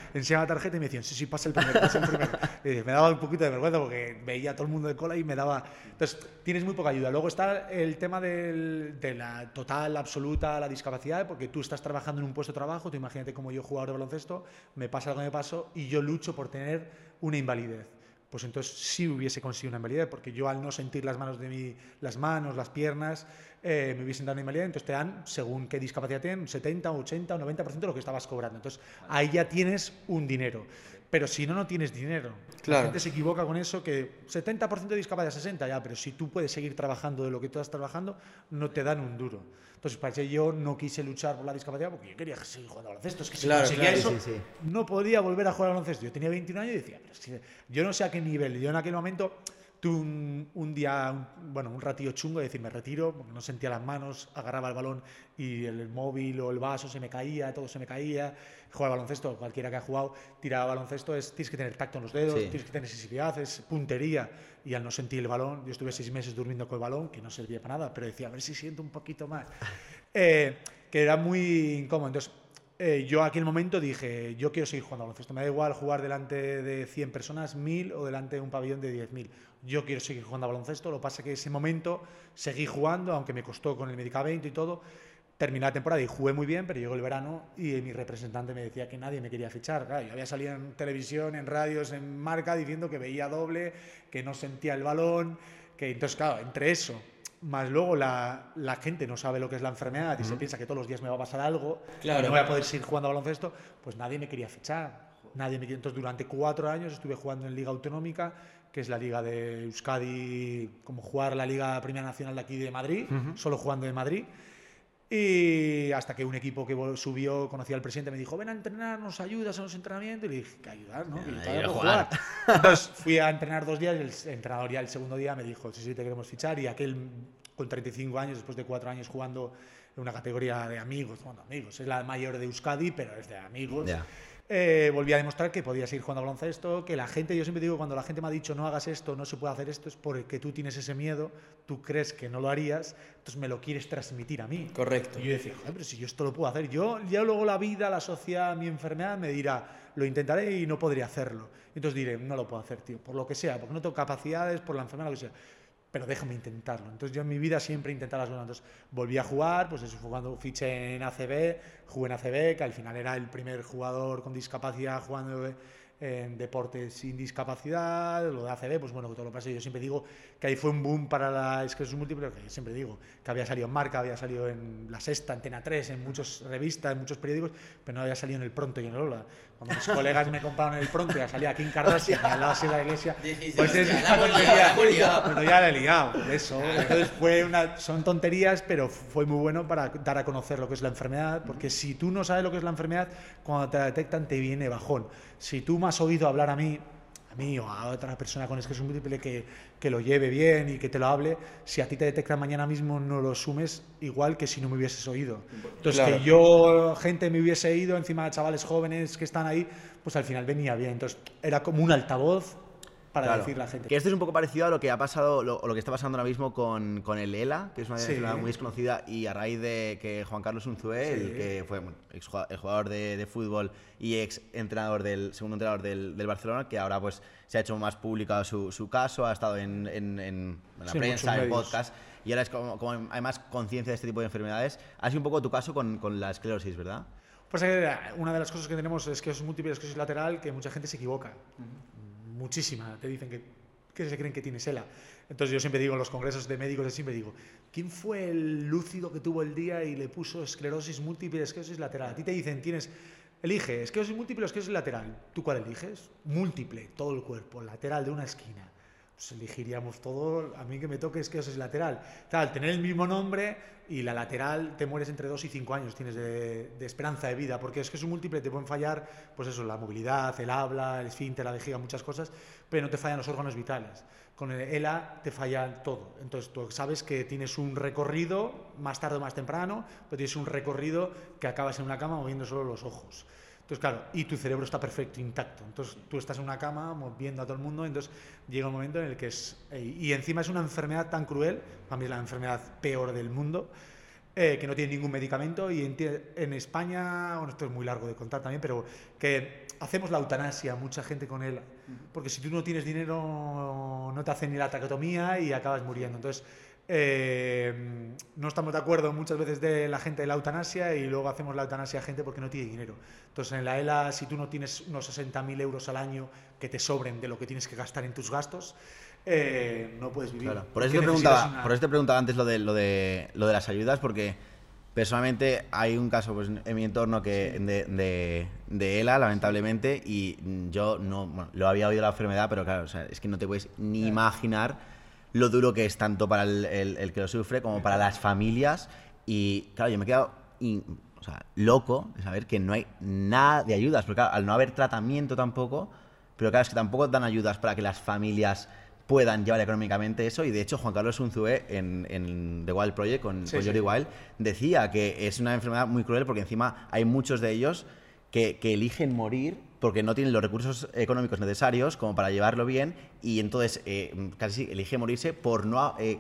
C: Enseñaba la tarjeta y me decían, sí, sí, pasa el primero, pasa el primero. Y me daba un poquito de vergüenza porque veía a todo el mundo de cola y me daba... Entonces, tienes muy poca ayuda. Luego está el tema del- de la total, absoluta, la discapacidad, porque tú estás trabajando en un puesto de trabajo, tú imagínate como yo jugador de baloncesto, me pasa lo que me pasó y yo lucho por tener una invalidez pues entonces sí hubiese conseguido una invalidez, porque yo al no sentir las manos de mi, las manos, las piernas, eh, me hubiesen dado una invalidez, entonces te dan, según qué discapacidad tienen, un 70, 80 o 90% de lo que estabas cobrando. Entonces ahí ya tienes un dinero. Pero si no, no tienes dinero. La
A: Claro.
C: gente se equivoca con eso, que 70% de discapacidad, 60 ya, pero si tú puedes seguir trabajando de lo que tú estás trabajando, no te dan un duro. Entonces, para eso yo no quise luchar por la discapacidad porque yo quería seguir jugando al baloncesto. Es que si
A: Claro,
C: conseguía
A: claro,
C: eso,
D: sí, sí.
C: no podía volver a jugar al baloncesto. Yo tenía 21 años y decía, pero es que yo no sé a qué nivel. Yo en aquel momento tuve un, un día, un- bueno, un ratillo chungo de decir, me retiro, porque no sentía las manos, agarraba el balón y el móvil o el vaso se me caía, todo se me caía. Jugar al baloncesto, cualquiera que ha jugado, tirar baloncesto, es, tienes que tener tacto en los dedos,
D: Sí.
C: tienes que tener sensibilidad, es puntería. Y al no sentir el balón, yo estuve seis meses durmiendo con el balón, que no servía para nada, pero decía, a ver si siento un poquito más. Eh, que era muy incómodo. Entonces, eh, yo aquel momento dije, yo quiero seguir jugando al baloncesto. Me da igual jugar delante de 100 personas, 1000 o delante de un pabellón de 10.000. Yo quiero seguir jugando al baloncesto. Lo que pasa es que ese momento seguí jugando, aunque me costó con el medicamento y todo. Terminé la temporada y jugué muy bien, pero llegó el verano y mi representante me decía que nadie me quería fichar. Claro, yo había salido en televisión, en radios, en marca, diciendo que veía doble, que no sentía el balón, que entonces, claro, entre eso, más luego la, la gente no sabe lo que es la enfermedad y se piensa que todos los días me va a pasar algo,
A: Claro.
C: no voy a poder seguir jugando a baloncesto, pues nadie me quería fichar. Nadie me. Entonces, durante cuatro años estuve jugando en Liga Autonómica, que es la liga de Euskadi, como jugar la liga Primera Nacional de aquí de Madrid, solo jugando de Madrid. Y hasta que un equipo que subió, conocía al presidente, me dijo, ven a entrenar, nos ayudas a los entrenamientos. Y le dije, ¿qué ayudar? ¿no? Que yo
D: a jugar.
C: Entonces fui a entrenar dos días y el entrenador ya el segundo día me dijo, sí, sí, te queremos fichar. Y aquel con 35 años, después de cuatro años jugando en una categoría de amigos, bueno, amigos, es la mayor de Euskadi, pero es de amigos.
D: Ya.
C: Eh, volví a demostrar que podía seguir jugando a baloncesto, que la gente, yo siempre digo, cuando la gente me ha dicho no hagas esto, no se puede hacer esto, es porque tú tienes ese miedo, tú crees que no lo harías, entonces me lo quieres transmitir a mí.
A: Correcto.
C: Y yo decía, joder, pero si yo esto lo puedo hacer, yo ya luego la vida, la sociedad, mi enfermedad me dirá, lo intentaré y no podría hacerlo. Entonces diré, no lo puedo hacer, tío, por lo que sea, porque no tengo capacidades, por la enfermedad, lo que sea. Pero déjame intentarlo. Entonces yo en mi vida siempre he intentado las cosas. Entonces volví a jugar, pues eso fue cuando fiché en ACB, jugué en ACB, que al final era el primer jugador con discapacidad jugando en deportes sin discapacidad, lo de ACB, pues bueno, todo lo pasé. Yo siempre digo que ahí fue un boom para la esclerosis múltiple, que siempre digo que había salido en Marca, había salido en La Sexta, Antena 3, en muchas revistas, en muchos periódicos, pero no había salido en El Pronto y en el Ola. Cuando mis colegas me compraron El Pronto, ya salía Kim Kardashian y al lado así de la iglesia, pues es
A: "Hostia,
C: una tontería". Bueno, ya la he liado, eso. Entonces fue una, son tonterías, pero fue muy bueno para dar a conocer lo que es la enfermedad, porque si tú no sabes lo que es la enfermedad, cuando te la detectan te viene bajón. Si tú me has oído hablar a mí, mí o a otra persona con esclerosis múltiple que, que lo lleve bien y que te lo hable, si a ti te detectan mañana mismo no lo sumes igual que si no me hubieses oído. Entonces
A: Claro.
C: que yo, gente me hubiese ido, encima de chavales jóvenes que están ahí, pues al final venía bien. Entonces era como un altavoz para
D: Claro.
C: a la gente.
D: Que esto es un poco parecido a lo que ha pasado, lo, o lo que está pasando ahora mismo con, con el ELA, que es una
C: Sí.
D: enfermedad muy desconocida, y a raíz de que Juan Carlos Unzué, el que fue bueno, el jugador de, de fútbol y ex entrenador del segundo entrenador del, del Barcelona, que ahora pues se ha hecho más pública su, su caso, ha estado en, en- en la
C: Sí,
D: prensa, en podcast, y ahora es como, como hay más conciencia de este tipo de enfermedades. Ha sido un poco tu caso con, con la esclerosis, ¿verdad?
C: Pues eh, una de las cosas que tenemos es que es múltiple esclerosis lateral, que mucha gente se equivoca. Muchísima. Te dicen que, que se creen que tienes ELA. Entonces yo siempre digo en los congresos de médicos, siempre digo, ¿quién fue el lúcido que tuvo el día y le puso esclerosis múltiple, esclerosis lateral? A ti te dicen, tienes, elige esclerosis múltiple o esclerosis lateral. ¿Tú cuál eliges? Múltiple, todo el cuerpo, lateral de una esquina. Pues elegiríamos todo, a mí que me toque esclerosis lateral. Tal, tener el mismo nombre y la lateral te mueres entre 2 y 5 años, tienes de, de esperanza de vida, porque es que es un múltiple, te pueden fallar, pues eso, la movilidad, el habla, el esfínter, la vejiga, muchas cosas, pero no te fallan los órganos vitales. Con el ELA te falla todo. Entonces tú sabes que tienes un recorrido, más tarde o más temprano, pero tienes un recorrido que acabas en una cama moviendo solo los ojos. Entonces, claro, y tu cerebro está perfecto, intacto. Entonces, tú estás en una cama mo- viendo a todo el mundo, entonces llega un momento en el que es... eh, Y encima es una enfermedad tan cruel, para mí es la enfermedad peor del mundo, eh, que no tiene ningún medicamento y en, en España, bueno, esto es muy largo de contar también, pero que hacemos la eutanasia, mucha gente con él, porque si tú no tienes dinero no te hacen ni la traqueotomía y acabas muriendo. Entonces, eh, no estamos de acuerdo muchas veces de la gente de la eutanasia y luego hacemos la eutanasia a gente porque no tiene dinero. Entonces, en la ELA, si tú no tienes unos 60.000 euros al año que te sobren de lo que tienes que gastar en tus gastos, eh, no puedes vivir.
D: Claro. Por eso, te preguntaba,
C: una-
D: por eso te preguntaba antes lo de, lo, de, lo de las ayudas, porque personalmente hay un caso pues, en mi entorno que de, de, de ELA, lamentablemente, y yo no bueno, lo había oído la enfermedad, pero claro, o sea, es que no te puedes ni imaginar lo duro que es tanto para el, el- el que lo sufre como para las familias. Y claro, yo me he quedado in- o sea, loco de saber que no hay nada de ayudas, porque claro, al no haber tratamiento tampoco, pero claro, es que tampoco dan ayudas para que las familias puedan llevar económicamente eso. Y de hecho, Juan Carlos Unzué en, en The Wild Project con,
C: Sí,
D: con
C: sí.
D: Jordi Wild decía que es una enfermedad muy cruel porque encima hay muchos de ellos que, que eligen morir porque no tienen los recursos económicos necesarios como para llevarlo bien y entonces eh, casi elige morirse por no eh,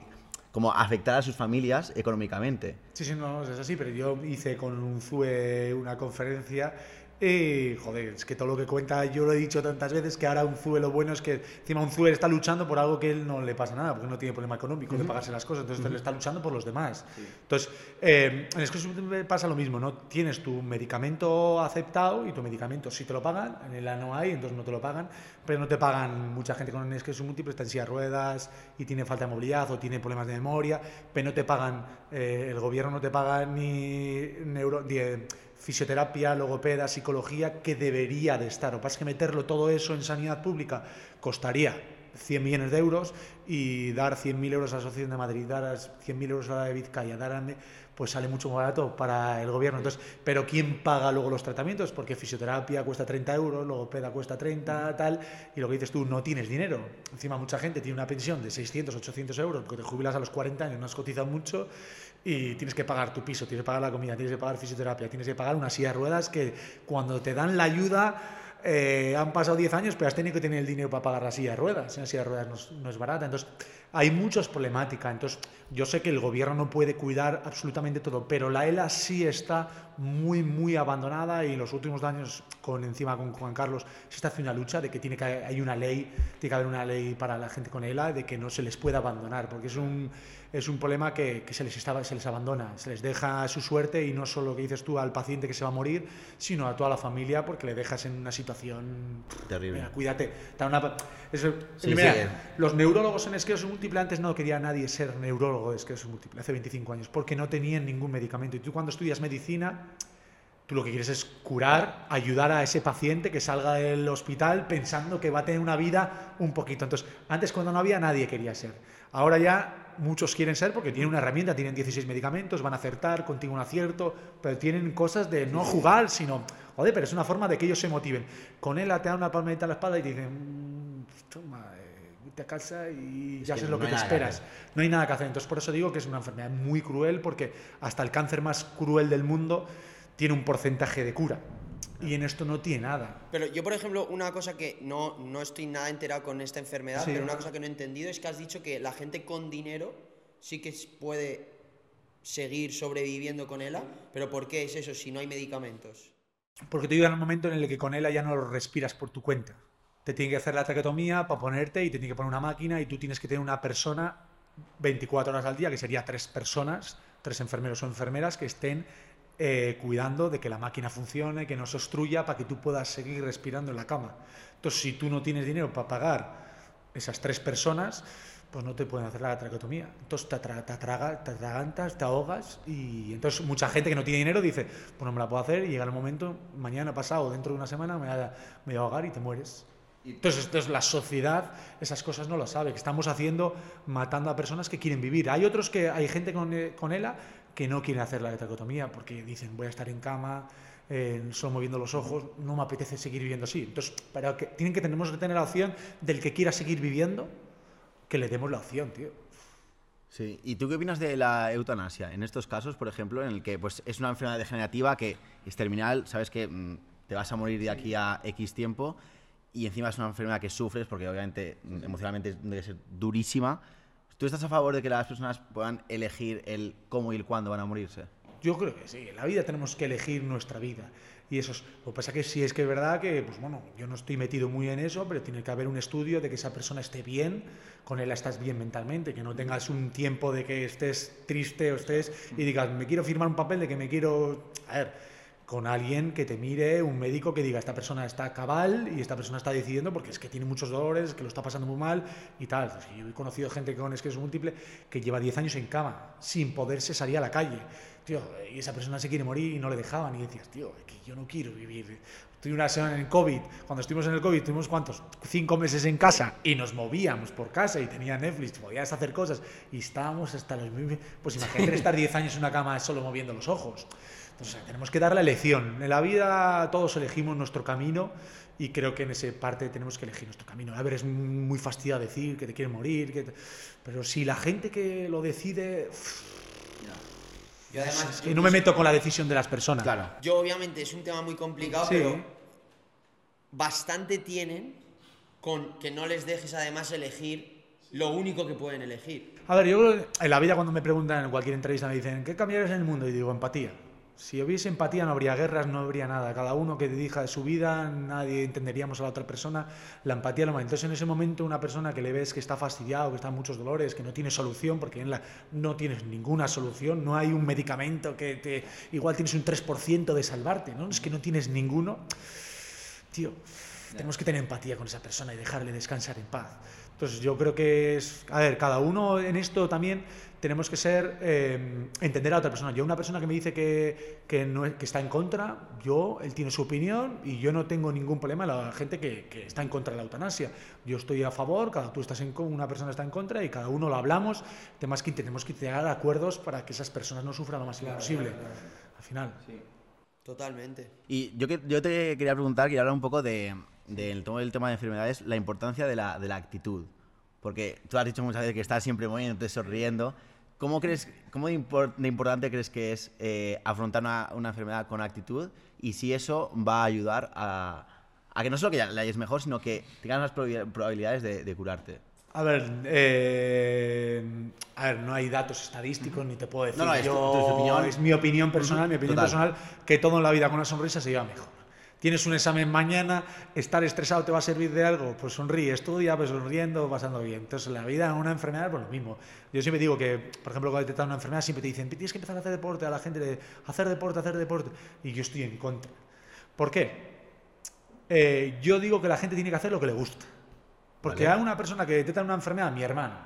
D: como afectar a sus familias económicamente.
C: Sí, sí, no, es así, pero yo hice con un ZUE una conferencia y, joder, es que todo lo que cuenta, yo lo he dicho tantas veces, que ahora un ZUE lo bueno es que encima un ZUE está luchando por algo que él no le pasa nada, porque no tiene problema económico de pagarse las cosas, entonces él está luchando por los demás. Entonces, eh, en Esclerosis múltiple pasa lo mismo, ¿no? Tienes tu medicamento aceptado y tu medicamento si te lo pagan, en el no hay, entonces no te lo pagan, pero no te pagan mucha gente con esclerosis múltiple, está en silla de ruedas y tiene falta de movilidad o tiene problemas de memoria, pero no te pagan, eh, el gobierno no te paga ni neuro, ni, eh, fisioterapia, logopeda, psicología, que debería de estar. Lo que pasa es que meterlo todo eso en sanidad pública costaría, 100 millones de euros y dar 100.000 euros a la Asociación de Madrid, dar 100.000 euros a la de Vizcaya, dar a, pues sale mucho más barato para el gobierno. Entonces, pero ¿quién paga luego los tratamientos? Porque fisioterapia cuesta 30 euros, luego peda cuesta 30, tal, y lo que dices tú, no tienes dinero. Encima mucha gente tiene una pensión de 600, 800 euros porque te jubilas a los 40 años, no has cotizado mucho y tienes que pagar tu piso, tienes que pagar la comida, tienes que pagar fisioterapia, tienes que pagar una silla de ruedas que cuando te dan la ayuda... Eh, han pasado 10 años, pero has tenido que tener el dinero para pagar la silla de ruedas. Una silla de ruedas no es, no es barata. Entonces, hay muchas problemáticas. Entonces, yo sé que el gobierno no puede cuidar absolutamente todo, pero la ELA sí está muy, muy abandonada y en los últimos años, con encima con Juan Carlos, se está haciendo una lucha de que tiene que hay una ley, tiene que haber una ley para la gente con ELA de que no se les pueda abandonar, porque es un es un problema que, que se, les estaba, se les abandona, se les deja a su suerte y no solo que dices tú al paciente que se va a morir, sino a toda la familia porque le dejas en una situación
D: terrible.
C: Mira, cuídate. Una, eso,
D: Sí,
C: mira,
D: sí.
C: Los neurólogos en esclerosis múltiple antes no quería nadie ser neurólogo de esclerosis múltiple, hace 25 años, porque no tenían ningún medicamento. Y tú cuando estudias medicina, tú lo que quieres es curar, ayudar a ese paciente que salga del hospital pensando que va a tener una vida un poquito. Entonces, antes cuando no había, nadie quería ser. Ahora ya muchos quieren ser porque tienen una herramienta, tienen 16 medicamentos, van a acertar, contigo un acierto, pero tienen cosas de no jugar, sino, joder, pero es una forma de que ellos se motiven. Con él te dan una palmadita a la espalda y te dicen, "Mm, toma, eh, te a casa y ya
D: que
C: sabes lo
D: no
C: que te
D: que
C: esperas. No hay nada que hacer. Entonces, por eso digo que es una enfermedad muy cruel porque hasta el cáncer más cruel del mundo tiene un porcentaje de cura. Y en esto no tiene nada.
A: Pero yo, por ejemplo, una cosa que no, no estoy nada enterado con esta enfermedad,
C: Sí.
A: pero una cosa que no he entendido es que has dicho que la gente con dinero sí que puede seguir sobreviviendo con ELA, pero ¿por qué es eso si no hay medicamentos?
C: Porque te llega el momento en el que con él ya no lo respiras por tu cuenta. Te tienen que hacer la traqueotomía para ponerte y te tienen que poner una máquina y tú tienes que tener una persona 24 horas al día, que sería tres personas, tres enfermeros o enfermeras que estén eh, cuidando de que la máquina funcione, que no se obstruya, para que tú puedas seguir respirando en la cama. Entonces, si tú no tienes dinero para pagar esas tres personas, pues no te pueden hacer la traqueotomía. Entonces te, atra- te, atraga- te atragantas, te ahogas y entonces mucha gente que no tiene dinero dice, pues no me la puedo hacer y llega el momento, mañana, pasado, dentro de una semana me voy a, me voy a ahogar y te mueres. Entonces, entonces la sociedad esas cosas no lo sabe, que estamos haciendo matando a personas que quieren vivir. Hay otros que, hay gente con, eh, con ELA que no quiere hacer la traqueotomía porque dicen voy a estar en cama, eh, solo moviendo los ojos, no me apetece seguir viviendo así. Entonces, pero que tienen que tenemos que tener la opción del que quiera seguir viviendo, que le demos la opción, tío.
D: Sí. ¿Y tú qué opinas de la eutanasia? En estos casos, por ejemplo, en el que pues, es una enfermedad degenerativa que es terminal, sabes que mm, te vas a morir de aquí a X tiempo y encima es una enfermedad que sufres porque obviamente mm, emocionalmente debe ser durísima. ¿Tú estás a favor de que las personas puedan elegir el cómo y el cuándo van a morirse?
C: Yo creo que sí, en la vida tenemos que elegir nuestra vida. Y eso es, lo que pasa que sí es que es verdad que, pues bueno, yo no estoy metido muy en eso, pero tiene que haber un estudio de que esa persona esté bien, con él estás bien mentalmente, que no tengas un tiempo de que estés triste o estés y digas, me quiero firmar un papel de que me quiero... A ver, con alguien que te mire, un médico que diga, esta persona está cabal y esta persona está decidiendo porque es que tiene muchos dolores, que lo está pasando muy mal y tal. Pues yo he conocido gente con esclerosis múltiple que lleva 10 años en cama, sin poderse salir a la calle. Tío, y esa persona se quiere morir y no le dejaban. Y decías, tío, es que yo no quiero vivir. Estuve una semana en el COVID. Cuando estuvimos en el COVID, tuvimos cuántos? Cinco meses en casa y nos movíamos por casa y tenía Netflix, podías hacer cosas y estábamos hasta los. Pues imagínate estar 10 años en una cama solo moviendo los ojos. Entonces, tenemos que dar la elección. En la vida todos elegimos nuestro camino y creo que en esa parte tenemos que elegir nuestro camino. A ver, es muy fastidio decir que te quieres morir, que te- pero si la gente que lo decide...
A: Yo además,
C: que no me meto con la decisión de las personas.
D: Claro.
A: yo obviamente es un tema muy complicado,
C: Sí.
A: pero bastante tienen con que no les dejes además elegir lo único que pueden elegir.
C: A ver, yo en la vida cuando me preguntan en cualquier entrevista me dicen, ¿qué cambiarías en el mundo? Y digo, empatía. Si hubiese empatía no habría guerras, no habría nada. Cada uno que dirija de su vida, nadie entenderíamos a la otra persona. La empatía lo más. Entonces en ese momento una persona que le ves que está fastidiado, que está en muchos dolores, que no tiene solución, porque en la no tienes ninguna solución, no hay un medicamento que te... Igual tienes un 3% de salvarte, ¿no? Es que no tienes ninguno. Tío, tenemos que tener empatía con esa persona y dejarle descansar en paz. Entonces yo creo que es, a ver, cada uno en esto también tenemos que ser, eh, entender a otra persona. Yo una persona que me dice que, que, no que está en contra, yo, él tiene su opinión y yo no tengo ningún problema la gente que, que está en contra de la eutanasia. Yo estoy a favor, cada tú estás en una persona está en contra y cada uno lo hablamos. Temas que tenemos que llegar a acuerdos para que esas personas no sufran lo más posible. Al final.
A: Totalmente.
D: Y yo, que- yo te quería preguntar, quería hablar un poco de, del tema de enfermedades, la importancia de la, de la actitud. Porque tú has dicho muchas veces que estás siempre moviéndote, sonriendo. ¿Cómo, crees, cómo de, impor- de importante crees que es eh, afrontar una, una enfermedad con actitud? Y si eso va a ayudar a, a que no solo que la hayas mejor, sino que tengas más probabil- probabilidades de, de curarte.
C: A ver, eh, a ver, no hay datos estadísticos ni te puedo decir.
D: No, no, es tu-
C: yo,
D: tu opinión.
C: es mi opinión personal, mi opinión
D: Total.
C: personal, que todo en la vida con una sonrisa se lleva mejor. Tienes un examen mañana, estar estresado te va a servir de algo, pues sonríe, estudia, pues sonriendo, pasando bien. Entonces, en la vida, en una enfermedad, pues lo mismo. Yo siempre digo que, por ejemplo, cuando detectan una enfermedad, siempre te dicen, tienes que empezar a hacer deporte, a la gente de hacer deporte, hacer deporte. Y yo estoy en contra. ¿Por qué? Eh, yo digo que la gente tiene que hacer lo que le gusta. Porque
D: Vale.
C: hay una persona que detecta una enfermedad, mi hermano,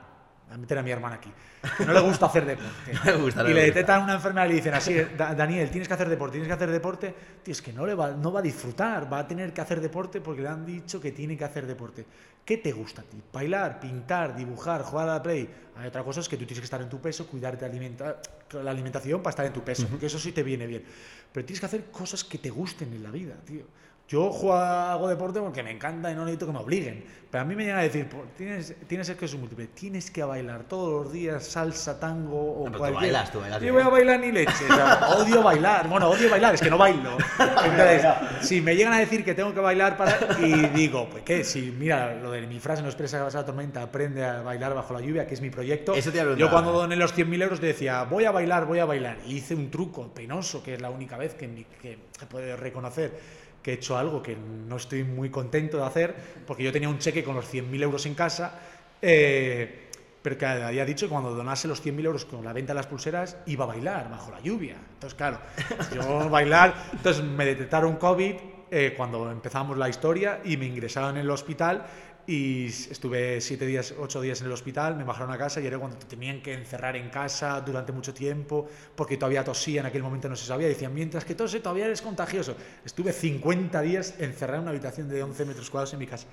C: a meter a mi hermana aquí, que no le gusta hacer deporte.
D: No le gusta, no
C: y
D: le
C: le detectan una enfermedad y le dicen así, "Da- Daniel, tienes que hacer deporte, tienes que hacer deporte. Tío, es que no, le va, no va a disfrutar, va a tener que hacer deporte porque le han dicho que tiene que hacer deporte. ¿Qué te gusta a ti? Bailar, pintar, dibujar, jugar a la play. Hay otra cosa es que tú tienes que estar en tu peso, cuidarte alimenta la alimentación para estar en tu peso, porque eso sí te viene bien. Pero tienes que hacer cosas que te gusten en la vida, tío. Yo juego, hago deporte porque me encanta y no necesito que me obliguen. Pero a mí me llegan a decir, "Por- tienes, tienes el que es un múltiple, tienes que bailar todos los días salsa, tango o
D: tú
C: cualquier...
D: bailas, tú bailas
C: Yo voy a bailar ni leche. o sea, odio bailar. Bueno, odio bailar, es que no bailo. Entonces, si me llegan a decir que tengo que bailar para... Y digo, pues qué, si mira, lo de mi frase no expresa que la tormenta, aprende a bailar bajo la lluvia, que es mi proyecto.
D: Eso te
C: Yo cuando doné los 100.000 euros decía, voy a bailar, voy a bailar. Y hice un truco penoso, que es la única vez que, que se puede reconocer que he hecho algo que no estoy muy contento de hacer, porque yo tenía un cheque con los 100.000 euros en casa, eh, pero que había dicho que cuando donase los 100.000 euros con la venta de las pulseras, iba a bailar bajo la lluvia. Entonces, claro, yo bailar, entonces me detectaron COVID eh, cuando empezamos la historia y me ingresaron en el hospital y estuve siete días, ocho días en el hospital, me bajaron a casa y era cuando te tenían que encerrar en casa durante mucho tiempo, porque todavía tosía, en aquel momento no se sabía, decían, mientras que tose todavía eres contagioso. Estuve 50 días encerrado en una habitación de 11 metros cuadrados en mi casa.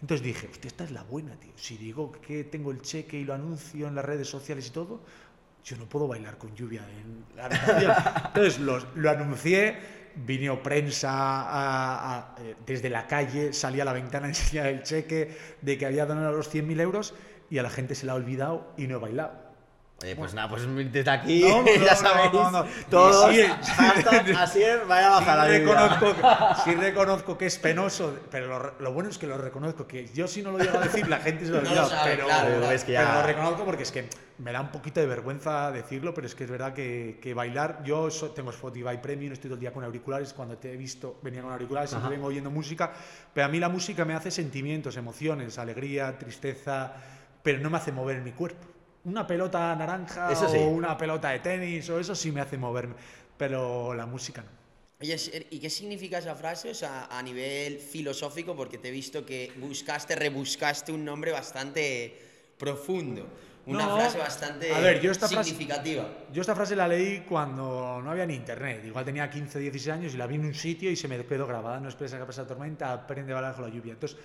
C: Entonces dije, hostia, esta es la buena, tío. Si digo que tengo el cheque y lo anuncio en las redes sociales y todo, yo no puedo bailar con lluvia en la habitación. Entonces los- lo anuncié, vino prensa a- eh, desde la calle, salí a la ventana a enseñar el cheque de que había donado los 100.000 euros y a la gente se le ha olvidado y no he bailado.
D: Oye, pues nada, pues desde aquí,
C: No, no,
D: ya sabéis,
C: no,
D: todos,
C: Sí,
D: así es, vaya a bajar
C: sí, reconozco, sí reconozco que es penoso, pero lo, lo bueno es que lo reconozco, que yo si no lo llego a decir la gente se lo olvida, pero,
A: claro.
D: Es que ya-
C: pero lo reconozco porque es que me da un poquito de vergüenza decirlo, pero es que es verdad que, que bailar, yo tengo Spotify Premium, estoy todo el día con auriculares, cuando te he visto venía con auriculares, siempre vengo oyendo música, pero a mí la música me hace sentimientos, emociones, alegría, tristeza, pero no me hace mover mi cuerpo. Una pelota naranja
D: Eso sí.
C: o una pelota de tenis o eso sí me hace moverme, pero la música no.
A: Oye, ¿y qué significa esa frase? O sea, a nivel filosófico, porque te he visto que buscaste, rebuscaste un nombre bastante profundo. Una
C: No,
A: frase bastante
C: a ver, yo esta frase-
A: significativa.
C: Yo esta frase la leí cuando no había ni internet. Igual tenía 15, 16 años y la vi en un sitio y se me quedó grabada. No esperes a que pase la tormenta, aprende a bailar bajo la lluvia. Entonces,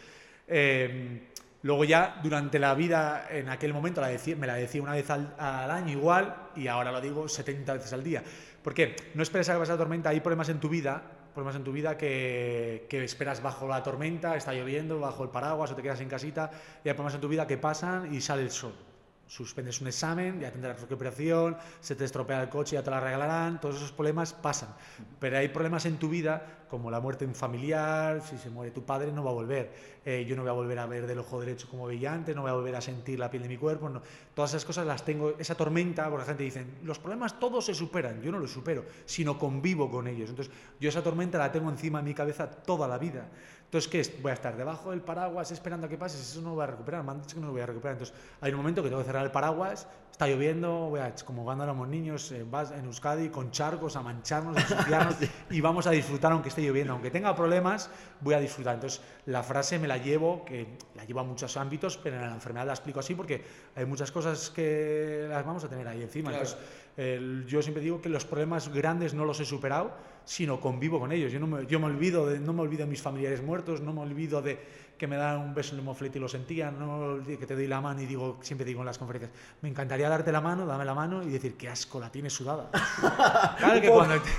C: eh, luego ya durante la vida, en aquel momento me la decía una vez al, al año igual y ahora lo digo 70 veces al día. ¿Por qué? No esperes a que pase la tormenta, hay problemas en tu vida, problemas en tu vida que, que esperas bajo la tormenta, está lloviendo, bajo el paraguas o te quedas en casita y hay problemas en tu vida que pasan y sale el sol suspendes un examen, ya tendrás recuperación, se te estropea el coche, ya te lo arreglarán, todos esos problemas pasan. Pero hay problemas en tu vida, como la muerte de un familiar, si se muere tu padre no va a volver, Eh, yo no voy a volver a ver del ojo derecho como veía antes, no voy a volver a sentir la piel de mi cuerpo, no. todas esas cosas las tengo, esa tormenta, porque la gente dice, los problemas todos se superan, yo no los supero, sino convivo con ellos. Entonces, yo esa tormenta la tengo encima de mi cabeza toda la vida. Entonces, ¿qué es? Voy a estar debajo del paraguas esperando a que pase, eso no lo voy a recuperar, me han dicho que no lo voy a recuperar. Entonces, hay un momento que tengo que cerrar el paraguas, está lloviendo, voy a- como cuando éramos niños, eh, vas en Euskadi con charcos a mancharnos, a ensuciarnos y vamos a disfrutar aunque esté lloviendo. Aunque tenga problemas, voy a disfrutar. Entonces, la frase me la llevo, que la llevo a muchos ámbitos, pero en la enfermedad la explico así porque hay muchas cosas que las vamos a tener ahí encima.
A: Claro.
C: Entonces, el- yo siempre digo que los problemas grandes no los he superado, sino convivo con ellos. Yo, no me, yo me olvido de, no me olvido de mis familiares muertos, no me olvido de que me dan un beso en el moflete y lo sentía, no que te doy la mano y digo, siempre digo en las conferencias, me encantaría darte la mano, dame la mano y decir, qué asco, la tienes sudada. claro que cuando te-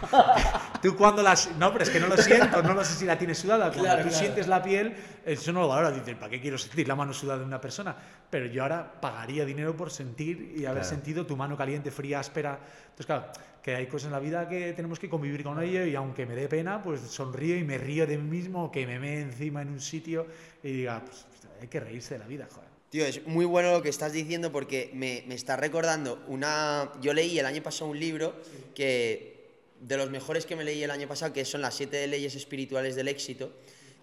C: tú cuando las... No, pero es que no lo siento, no lo sé si la tienes sudada. Cuando
A: Claro,
C: tú
A: claro.
C: sientes la piel, eso no lo valoras, dices, ¿para qué quiero sentir la mano sudada de una persona? Pero yo ahora pagaría dinero por sentir y haber
D: Claro.
C: sentido tu mano caliente, fría, áspera. Entonces, claro, que hay cosas en la vida que tenemos que convivir con ello y aunque me dé pena, pues sonrío y me río de mí mismo, que me mee encima en un sitio y diga, pues hay que reírse de la vida, joder.
A: Tío, es muy bueno lo que estás diciendo porque me, me está recordando una... Yo leí el año pasado un libro que de los mejores que me leí el año pasado, que son las siete leyes espirituales del éxito,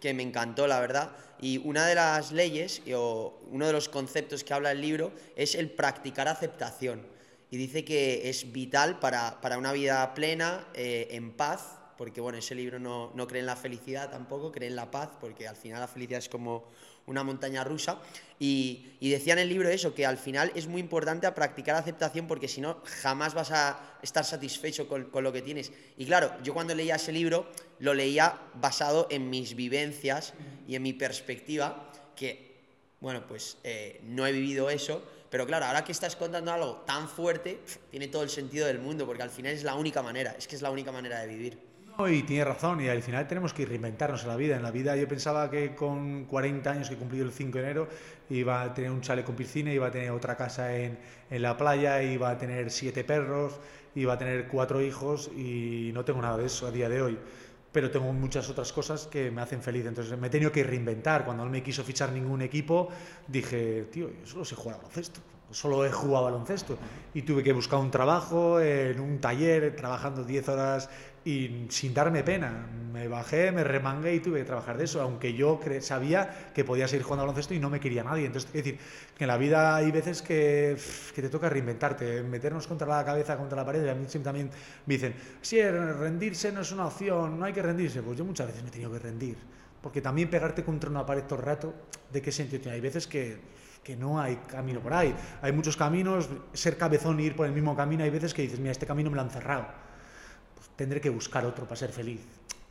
A: que me encantó, la verdad. Y una de las leyes, o uno de los conceptos que habla el libro, es el practicar aceptación. Y dice que es vital para, para una vida plena, eh, en paz, porque bueno, ese libro no, no cree en la felicidad tampoco, cree en la paz, porque al final la felicidad es como una montaña rusa. Y, y decía en el libro eso, que al final es muy importante a practicar aceptación porque si no, jamás vas a estar satisfecho con, con lo que tienes. Y claro, yo cuando leía ese libro, lo leía basado en mis vivencias y en mi perspectiva, que, bueno, pues eh, no he vivido eso. Pero claro, ahora que estás contando algo tan fuerte, tiene todo el sentido del mundo, porque al final es la única manera, es que es la única manera de vivir.
C: No, y tiene razón, y al final tenemos que reinventarnos en la vida. En la vida yo pensaba que con 40 años que he cumplido el 5 de enero iba a tener un chale con piscina, iba a tener otra casa en, en la playa, iba a tener siete perros, iba a tener cuatro hijos y no tengo nada de eso a día de hoy. Pero tengo muchas otras cosas que me hacen feliz. Entonces me he tenido que reinventar. Cuando no me quiso fichar ningún equipo, dije, tío, yo solo sé jugar al baloncesto. Solo he jugado al baloncesto. Y tuve que buscar un trabajo en un taller, trabajando 10 horas y sin darme pena. Me bajé, me remangué y tuve que trabajar de eso, aunque yo sabía que podía seguir jugando al baloncesto y no me quería nadie. Entonces, es decir, que en la vida hay veces que, que te toca reinventarte, meternos contra la cabeza, contra la pared. Y a mí también me dicen, sí, rendirse no es una opción, no hay que rendirse. Pues yo muchas veces me he tenido que rendir. Porque también pegarte contra una pared todo el rato, ¿de qué sentido tiene? Hay veces que, que no hay camino por ahí. Hay muchos caminos, ser cabezón y ir por el mismo camino, hay veces que dices, mira, este camino me lo han cerrado tendré que buscar otro para ser feliz.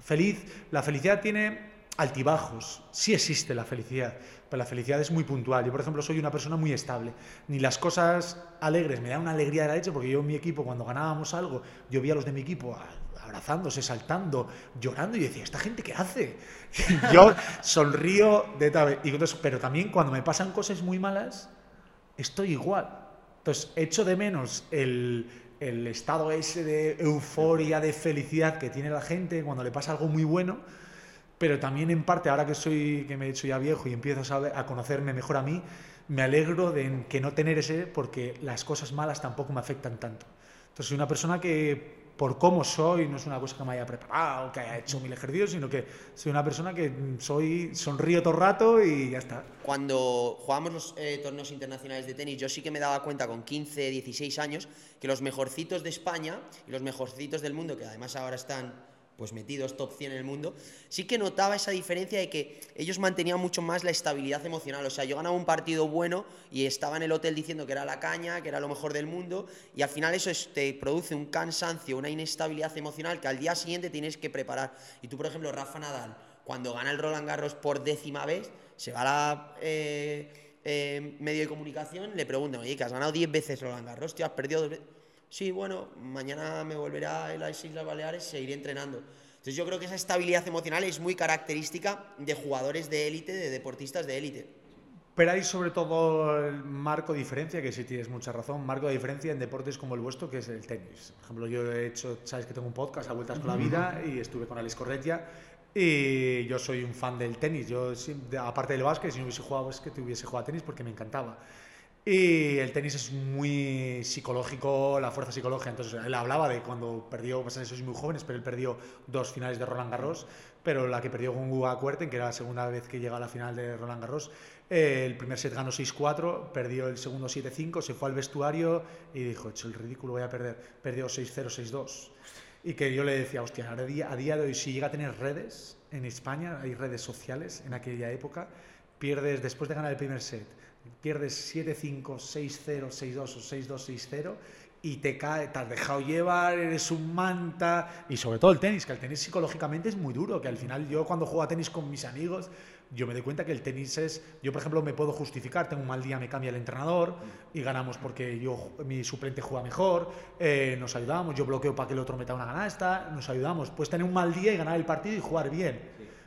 C: Feliz, la felicidad tiene altibajos, sí existe la felicidad, pero la felicidad es muy puntual. Yo, por ejemplo, soy una persona muy estable. Ni las cosas alegres me dan una alegría de la leche, porque yo en mi equipo, cuando ganábamos algo, yo vi a los de mi equipo abrazándose, saltando, llorando, y decía, ¿esta gente qué hace? Y yo sonrío de tal. Y entonces, pero también cuando me pasan cosas muy malas, estoy igual. Entonces, echo de menos el, el estado ese de euforia, de felicidad que tiene la gente cuando le pasa algo muy bueno, pero también en parte, ahora que soy que me he hecho ya viejo y empiezo a, a conocerme mejor a mí, me alegro de que no tener ese, porque las cosas malas tampoco me afectan tanto. Entonces, soy una persona que, por cómo soy, no es una cosa que me haya preparado, que haya hecho mil ejercicios, sino que soy una persona que soy, sonrío todo el rato y ya está.
A: Cuando jugábamos los eh, torneos internacionales de tenis, yo sí que me daba cuenta con 15, 16 años que los mejorcitos de España y los mejorcitos del mundo, que además ahora están pues metidos top 100 en el mundo, sí que notaba esa diferencia de que ellos mantenían mucho más la estabilidad emocional. O sea, yo ganaba un partido bueno y estaba en el hotel diciendo que era la caña, que era lo mejor del mundo, y al final eso es- te produce un cansancio, una inestabilidad emocional que al día siguiente tienes que preparar. Y tú, por ejemplo, Rafa Nadal, cuando gana el Roland Garros por décima vez, se va a la eh, eh, medio de comunicación, le preguntan, oye, que has ganado 10 veces Roland Garros, tío, has perdido dos veces. Sí, bueno, mañana me volverá a las Islas Baleares, seguiré entrenando. Entonces yo creo que esa estabilidad emocional es muy característica de jugadores de élite, de deportistas de élite.
C: Pero hay sobre todo el marco de diferencia, que sí tienes mucha razón, marco de diferencia en deportes como el vuestro, que es el tenis. Por ejemplo, yo he hecho, sabes que tengo un podcast a vueltas con la vida y estuve con Alex Corretia y yo soy un fan del tenis. Yo, aparte del básquet, si no hubiese jugado básquet, hubiese jugado a tenis porque me encantaba. Y el tenis es muy psicológico, la fuerza psicológica. Entonces, él hablaba de cuando perdió, pues sois muy jóvenes, pero él perdió dos finales de Roland Garros, pero la que perdió con Guga Kuerten, que era la segunda vez que llega a la final de Roland Garros, Eh, el primer set ganó 6-4, perdió el segundo 7-5, se fue al vestuario y dijo, he hecho el ridículo, voy a perder. Perdió 6-0, 6-2. Y que yo le decía, hostia, ahora día- a día de hoy, si llega a tener redes en España, hay redes sociales en aquella época, pierdes, después de ganar el primer set, pierdes 7-5, 6-0, 6-2 o 6-2, 6-0 y te cae, te has dejado llevar, eres un manta y sobre todo el tenis, que el tenis psicológicamente es muy duro, que al final yo cuando juego a tenis con mis amigos, yo me doy cuenta que el tenis es, yo por ejemplo me puedo justificar, tengo un mal día, me cambia el entrenador y ganamos porque yo, mi suplente juega mejor, eh, nos ayudamos, yo bloqueo para que el otro meta una ganasta, nos ayudamos, puedes tener un mal día y ganar el partido y jugar bien.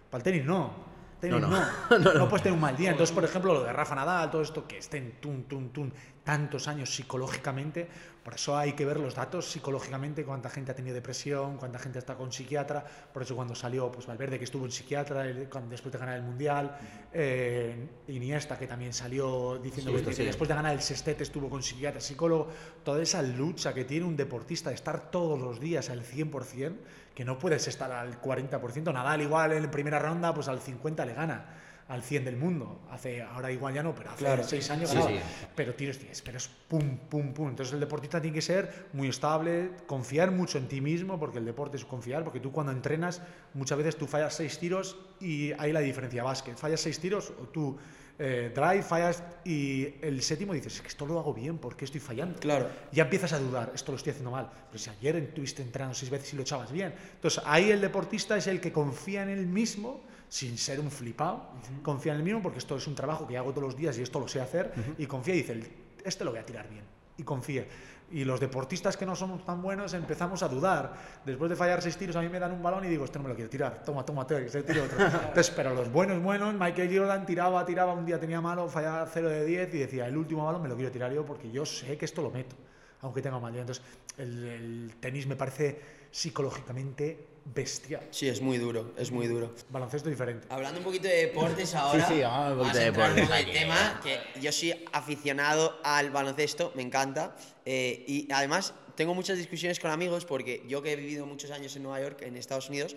C: Para el tenis no. Tenis
D: No,
C: no,
D: no.
C: no, puedes tener un mal día. Entonces, por ejemplo, lo de Rafa Nadal, todo esto que estén tun, tun, tun, tantos años psicológicamente, por eso hay que ver los datos psicológicamente, cuánta gente ha tenido depresión, cuánta gente está con psiquiatra, por eso cuando salió pues Valverde, que estuvo en psiquiatra después de ganar el Mundial, eh, Iniesta, que también salió diciendo
D: Sí,
C: que,
D: sí.
C: que después de ganar el sextete estuvo con psiquiatra, psicólogo, toda esa lucha que tiene un deportista de estar todos los días al 100%, que no puedes estar al 40%, Nadal igual en primera ronda, pues al 50 le gana al 100 del mundo. Hace, ahora igual ya no, pero hace
A: Claro.
C: seis años
D: Sí,
C: ganaba.
D: sí.
C: Pero tienes, tienes, pero es pum, pum, pum. Entonces el deportista tiene que ser muy estable, confiar mucho en ti mismo, porque el deporte es confiar, porque tú cuando entrenas, muchas veces tú fallas seis tiros y ahí la diferencia básquet. Fallas seis tiros o tú eh, drive, fallas y el séptimo dices, es que esto lo hago bien, ¿por qué estoy fallando?
A: Claro.
C: ya empiezas a dudar, esto lo estoy haciendo mal. Pero si ayer estuviste entrenando seis veces y lo echabas bien. Entonces ahí el deportista es el que confía en él mismo, sin ser un flipado, confía en él mismo porque esto es un trabajo que hago todos los días y esto lo sé hacer, y confía y dice, este lo voy a tirar bien, y confía. Y los deportistas que no somos tan buenos empezamos a dudar. Después de fallar seis tiros, a mí me dan un balón y digo, este no me lo quiero tirar. Toma, toma, te, tiro otro. Entonces, pero los buenos, buenos, Michael Jordan tiraba, tiraba, un día tenía malo, fallaba 0 de 10 y decía, el último balón me lo quiero tirar yo porque yo sé que esto lo meto, aunque tenga mal día. Entonces, el, el tenis me parece psicológicamente bestial.
A: Sí, es muy duro, es muy duro.
C: Baloncesto diferente.
A: Hablando un poquito de deportes ahora,
D: sí, vamos un poquito
A: a
D: de
A: entrar
D: deportes
A: el tema, que yo soy aficionado al baloncesto, me encanta, eh, y además tengo muchas discusiones con amigos porque yo que he vivido muchos años en Nueva York, en Estados Unidos,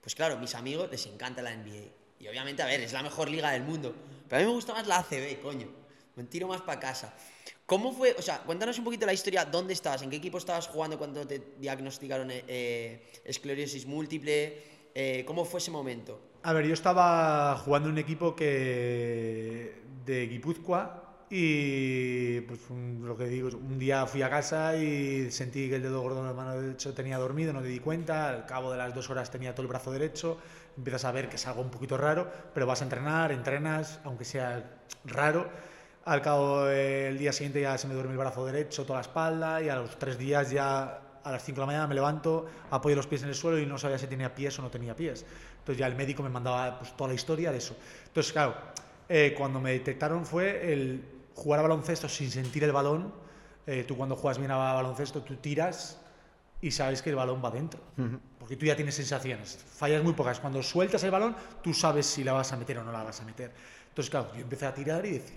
A: pues claro, mis amigos les encanta la NBA. Y obviamente, a ver, es la mejor liga del mundo, pero a mí me gusta más la ACB, coño. Me tiro más para casa. ¿Cómo fue? O sea, cuéntanos un poquito la historia. ¿Dónde estabas? ¿En qué equipo estabas jugando cuando te diagnosticaron eh, eh, esclerosis múltiple? Eh, ¿Cómo fue ese momento?
C: A ver, yo estaba jugando en un equipo que de Guipúzcoa y pues un- lo que digo, un día fui a casa y sentí que el dedo gordo de la mano derecha tenía dormido, no me di cuenta, al cabo de las dos horas tenía todo el brazo derecho, empiezas a ver que es algo un poquito raro, pero vas a entrenar, entrenas, aunque sea raro, al cabo del día siguiente ya se me duerme el brazo derecho, toda la espalda y a los tres días ya a las 5 de la mañana me levanto, apoyo los pies en el suelo y no sabía si tenía pies o no tenía pies. Entonces ya el médico me mandaba pues, toda la historia de eso. Entonces, claro, eh, cuando me detectaron fue el jugar a baloncesto sin sentir el balón. Eh, tú cuando juegas bien a baloncesto, tú tiras y sabes que el balón va dentro. Porque tú ya tienes sensaciones. Fallas muy pocas. Cuando sueltas el balón, tú sabes si la vas a meter o no la vas a meter. Entonces, claro, yo empecé a tirar y decía,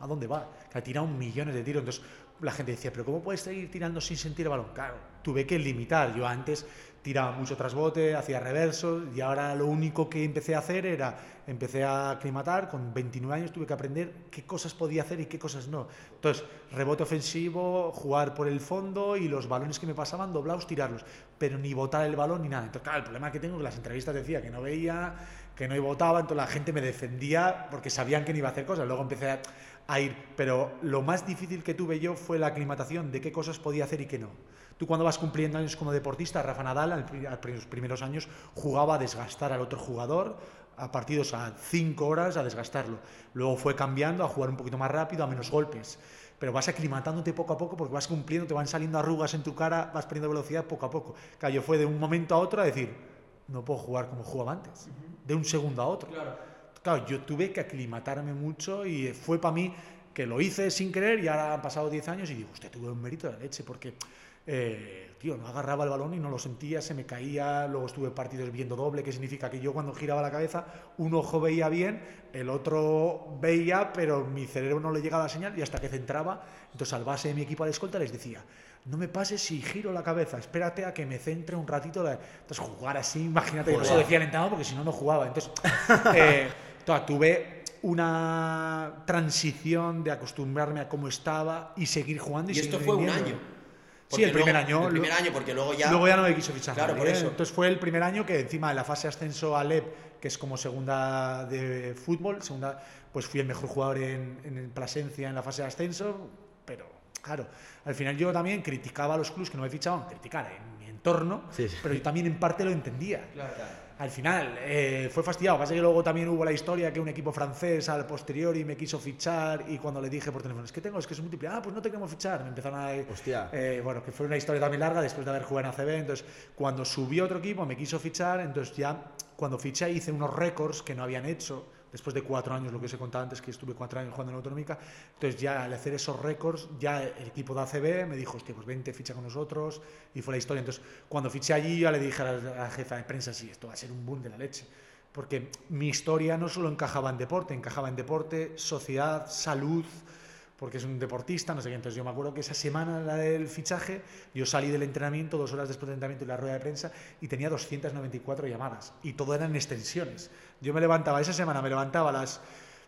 C: ¿a dónde va? Que ha tirado millones de tiros. Entonces, la gente decía, ¿pero cómo puedes seguir tirando sin sentir el balón? Claro, tuve que limitar. Yo antes tiraba mucho trasbote, hacía reversos y ahora lo único que empecé a hacer era, empecé a aclimatar, con 29 años tuve que aprender qué cosas podía hacer y qué cosas no. Entonces, rebote ofensivo, jugar por el fondo y los balones que me pasaban, doblados, tirarlos, pero ni botar el balón ni nada. Entonces, claro, el problema que tengo es que las entrevistas decía que no veía, que no votaba, entonces la gente me defendía porque sabían que no iba a hacer cosas. Luego empecé a, a ir, pero lo más difícil que tuve yo fue la aclimatación de qué cosas podía hacer y qué no. Tú cuando vas cumpliendo años como deportista, Rafa Nadal a los primeros años jugaba a desgastar al otro jugador, a partidos a cinco horas a desgastarlo. Luego fue cambiando a jugar un poquito más rápido, a menos golpes. Pero vas aclimatándote poco a poco porque vas cumpliendo, te van saliendo arrugas en tu cara, vas perdiendo velocidad poco a poco. Claro, yo fue de un momento a otro a decir, no puedo jugar como jugaba antes, de un segundo a otro. Claro, yo tuve que aclimatarme mucho y fue para mí que lo hice sin querer y ahora han pasado 10 años y digo, usted tuve un mérito de la leche porque, eh, tío, no agarraba el balón y no lo sentía, se me caía, luego estuve partidos viendo doble, que significa que yo cuando giraba la cabeza, un ojo veía bien, el otro veía, pero mi cerebro no le llegaba la señal y hasta que centraba, entonces al base de mi equipo de escolta les decía, no me pases si giro la cabeza, espérate a que me centre un ratito. la-". Entonces jugar así, imagínate, que no se lo decía el entrenador porque si no, no jugaba. Entonces, eh, toda, tuve una transición de acostumbrarme a cómo estaba y seguir jugando. Y,
A: Y esto fue un año.
C: Sí, el primer
A: luego-
C: año.
A: El primer año, porque luego ya.
C: Luego ya no me quiso fichar.
A: Claro,
C: nadie,
A: por
C: ¿eh?
A: eso.
C: Entonces fue el primer año que encima de la fase de ascenso a LEP, que es como segunda de fútbol, segunda, pues fui el mejor jugador en, en Plasencia en la fase de ascenso, pero claro, al final yo también criticaba a los clubes que no me fichaban, criticar en mi entorno,
D: Sí, sí.
C: pero yo también en parte lo entendía. Al final eh, fue fastidiado. Pasa que luego también hubo la historia que un equipo francés al posteriori me quiso fichar y cuando le dije por teléfono, es que tengo, es que es múltiple, ah, pues no te queremos fichar. Me empezaron a.
D: Hostia.
C: eh, bueno, que fue una historia también larga después de haber jugado en ACB. Entonces, cuando subió otro equipo, me quiso fichar. Entonces, ya cuando fiché, hice unos récords que no habían hecho. Después de cuatro años, lo que os he contado antes, que estuve cuatro años jugando en la Autonómica. Entonces, ya al hacer esos récords, ya el equipo de ACB me dijo, hostia, pues vente, ficha con nosotros. Y fue la historia. Entonces, cuando fiché allí, ya le dije a la, jefa de prensa, sí, esto va a ser un boom de la leche. Porque mi historia no solo encajaba en deporte, encajaba en deporte, sociedad, salud, porque es un deportista, no sé qué. Entonces yo me acuerdo que esa semana la del fichaje, yo salí del entrenamiento, dos horas después del entrenamiento y la rueda de prensa, y tenía 294 llamadas, y todo eran extensiones. Yo me levantaba, esa semana me levantaba a las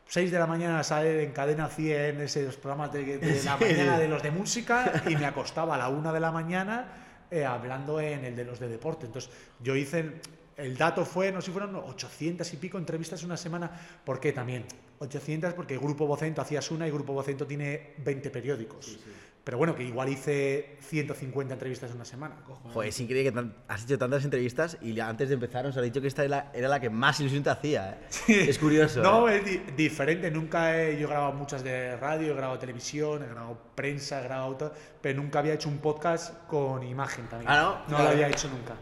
C: 6 de la mañana a salir en cadena 100, esos programas de, de la mañana de los de música, y me acostaba a la 1 de la mañana eh, hablando en el de los de deporte. Entonces yo hice, el dato fue, no sé si fueron 800 y pico entrevistas en una semana, ¿por qué también? 800 porque Grupo Vocento hacías una y Grupo Vocento tiene 20 periódicos. Pero bueno, que igual hice 150 entrevistas en una semana.
D: Joder, es increíble que tan- has hecho tantas entrevistas y antes de empezar nos has dicho que esta era la, era la que más ilusión te hacía. ¿eh? Es curioso.
C: No,
D: ¿eh?
C: es di- diferente. Nunca he, yo he grabado muchas de radio, he grabado televisión, he grabado prensa, he grabado todo, pero nunca había hecho un podcast con imagen también.
D: Ah, ¿no?
C: No
A: Claro.
C: lo había hecho nunca.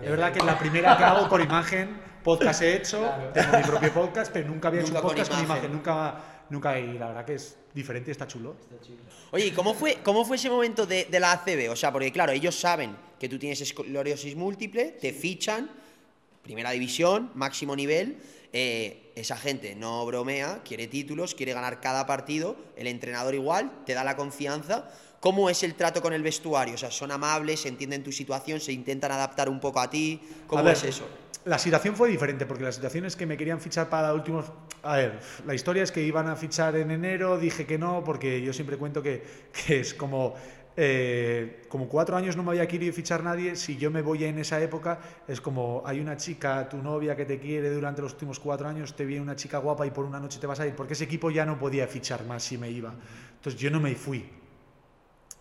C: Es verdad que la primera que hago con imagen, podcast he hecho, tengo mi propio podcast, pero nunca había hecho
A: Nunca
C: un
A: con
C: podcast con
A: imagen.
C: imagen. Nunca, nunca, y la verdad que es diferente y está chulo.
A: Oye, ¿y cómo fue, cómo fue ese momento de, de la ACB? O sea, porque claro, ellos saben que tú tienes esclerosis múltiple, te fichan, primera división, máximo nivel. eh, esa gente no bromea, quiere títulos, quiere ganar cada partido. El entrenador igual, te da la confianza. ¿Cómo es el trato con el vestuario? O sea, son amables, entienden tu situación, se intentan adaptar un poco a ti. ¿Cómo
C: A ver,
A: es eso?
C: La situación fue diferente, porque la situación es que me querían fichar para últimos... A ver, la historia es que iban a fichar en enero, dije que no, porque yo siempre cuento que, que es como... eh, como cuatro años no me había querido fichar nadie, si yo me voy en esa época, es como hay una chica, tu novia que te quiere durante los últimos cuatro años, te viene una chica guapa y por una noche te vas a ir, porque ese equipo ya no podía fichar más si me iba. Entonces yo no me fui.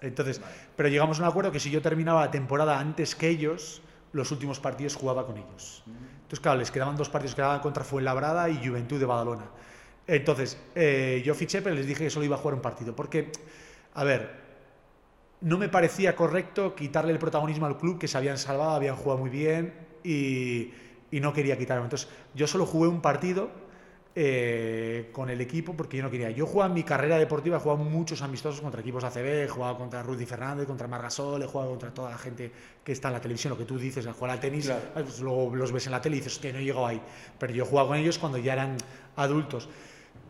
C: Entonces, pero llegamos a un acuerdo que si yo terminaba la temporada antes que ellos, los últimos partidos jugaba con ellos. Entonces, claro, les quedaban dos partidos, quedaban contra Fuenlabrada y Juventud de Badalona. Entonces, eh, yo fiché, pero les dije que solo iba a jugar un partido. Porque, a ver, no me parecía correcto quitarle el protagonismo al club, que se habían salvado, habían jugado muy bien y, y no quería quitarlo. Entonces, yo solo jugué un partido eh, con el equipo porque yo no quería. Yo jugaba en mi carrera deportiva, he jugado muchos amistosos contra equipos ACB, he jugado contra Rudy Fernández, contra Margasol, he jugado contra toda la gente que está en la televisión, lo que tú dices, al jugar al tenis,
A: Claro.
C: pues luego los ves en la tele y dices que no he llegado ahí. Pero yo he jugado con ellos cuando ya eran adultos.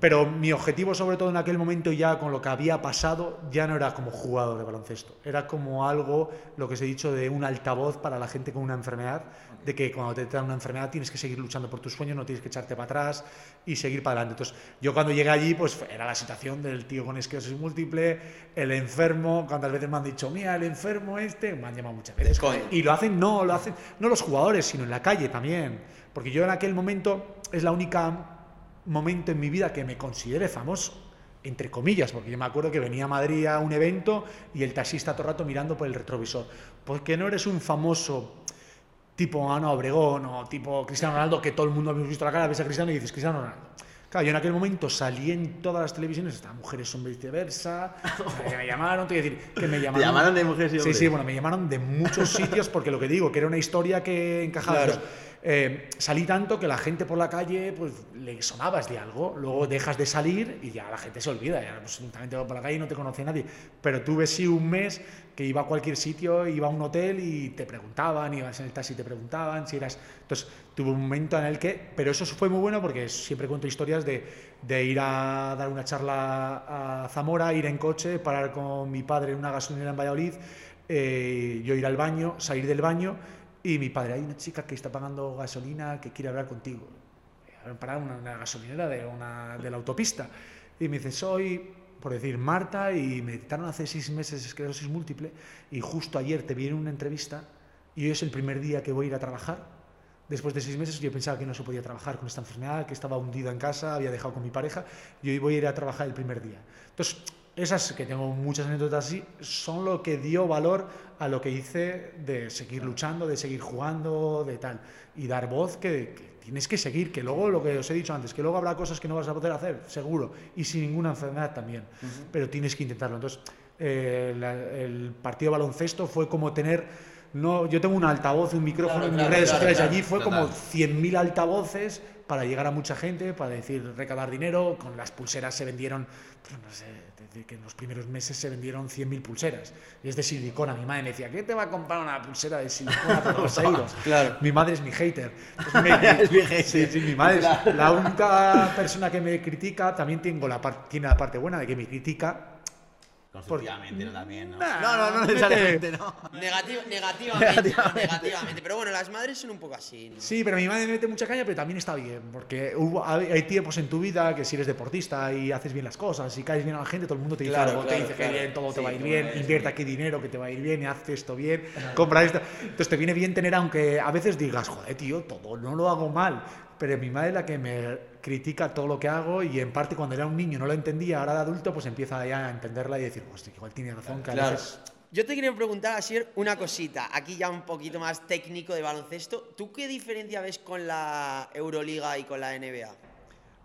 C: Pero mi objetivo, sobre todo en aquel momento, ya con lo que había pasado, ya no era como jugador de baloncesto. Era como algo, lo que os he dicho, de un altavoz para la gente con una enfermedad, de que cuando te dan una enfermedad tienes que seguir luchando por tus sueños, no tienes que echarte para atrás y seguir para adelante. Entonces, yo cuando llegué allí, pues era la situación del tío con esclerosis múltiple, el enfermo, cuántas veces me han dicho, mira, el enfermo este, me han llamado muchas veces. Y lo hacen, no, lo hacen, no los jugadores, sino en la calle también. Porque yo en aquel momento es la única momento en mi vida que me considere famoso, entre comillas, porque yo me acuerdo que venía a Madrid a un evento y el taxista todo el rato mirando por el retrovisor. Porque no eres un famoso tipo Ana Obregón o tipo Cristiano Ronaldo, que todo el mundo hemos visto la cara, ves a Cristiano y dices Cristiano Ronaldo. Claro, yo en aquel momento salí en todas las televisiones, estas mujeres son viceversa, que me llamaron, te voy a decir, que me llamaron.
D: llamaron de mujeres y
C: Sí,
D: hombres?
C: sí, bueno, me llamaron de muchos sitios porque lo que digo, que era una historia que encajaba.
A: Claro.
C: Eh, salí tanto que la gente por la calle pues le sonabas de algo, luego dejas de salir y ya la gente se olvida, ya pues, también te vas por la calle y no te conoce nadie. Pero tuve sí un mes que iba a cualquier sitio, iba a un hotel y te preguntaban, ibas en el taxi y te preguntaban si eras... Entonces tuve un momento en el que... Pero eso fue muy bueno porque siempre cuento historias de, ir a dar una charla a Zamora, ir en coche, parar con mi padre en una gasolinera en Valladolid, eh, yo ir al baño, salir del baño y mi padre, hay una chica que está pagando gasolina que quiere hablar contigo. para una, una gasolinera de, una, de la autopista. Y me dice, soy, por decir, Marta, y me detectaron hace seis meses esclerosis múltiple, y justo ayer te vi en una entrevista, y hoy es el primer día que voy a ir a trabajar. Después de seis meses yo pensaba que no se podía trabajar con esta enfermedad, que estaba hundido en casa, había dejado con mi pareja, y hoy voy a ir a trabajar el primer día. Entonces, esas, que tengo muchas anécdotas así, son lo que dio valor a lo que hice de seguir luchando, de seguir jugando, de tal. Y dar voz que tienes que seguir, que luego, lo que os he dicho antes, que luego habrá cosas que no vas a poder hacer, seguro, y sin ninguna enfermedad también, pero tienes que intentarlo. Entonces, eh, la- el partido de baloncesto fue como tener... No, yo tengo un altavoz, un micrófono
A: Claro,
C: en
A: claro,
C: mis redes sociales.
A: claro.
C: Allí fue como 100.000 altavoces para llegar a mucha gente, para decir recaudar dinero. Con las pulseras se vendieron, pues, no sé, decir que en los primeros meses se vendieron 100.000 pulseras. Y es de silicona. Mi madre me decía, ¿qué te va a comprar una pulsera de silicona por dos euros?
A: Claro.
C: Mi madre es mi hater. Me-
D: Es mi hater.
C: Sí, sí, mi madre es la única persona que me critica. También tengo la tiene la parte buena de que me critica.
D: Constructivamente, no también, ¿no?
C: Nah,
D: no, no, no necesariamente, no.
A: Negativa- negativamente, no, negativamente. Pero bueno, las madres son un poco así. ¿no?
C: Sí, pero mi madre me mete mucha caña, pero también está bien, porque hubo- hay hay tiempos en tu vida que si eres deportista y haces bien las cosas y caes bien a la gente, todo el mundo te dice
A: Claro,
C: algo, te
A: claro,
C: dice
A: claro.
C: que bien, todo te va a ir bien,
A: eres
C: invierte aquí dinero que te va a ir bien y haz esto bien, compra esto. Entonces te viene bien tener, aunque a veces digas, joder, tío, todo no lo hago mal, pero mi madre es la que me critica todo lo que hago y en parte cuando era un niño no lo entendía, ahora de adulto pues empieza ya a entenderla y decir, hostia, igual tiene razón,
A: Claro.
C: veces...
A: Yo te quería preguntar, Asier, una cosita. Aquí ya un poquito más técnico de baloncesto. ¿Tú qué diferencia ves con la Euroliga y con la NBA?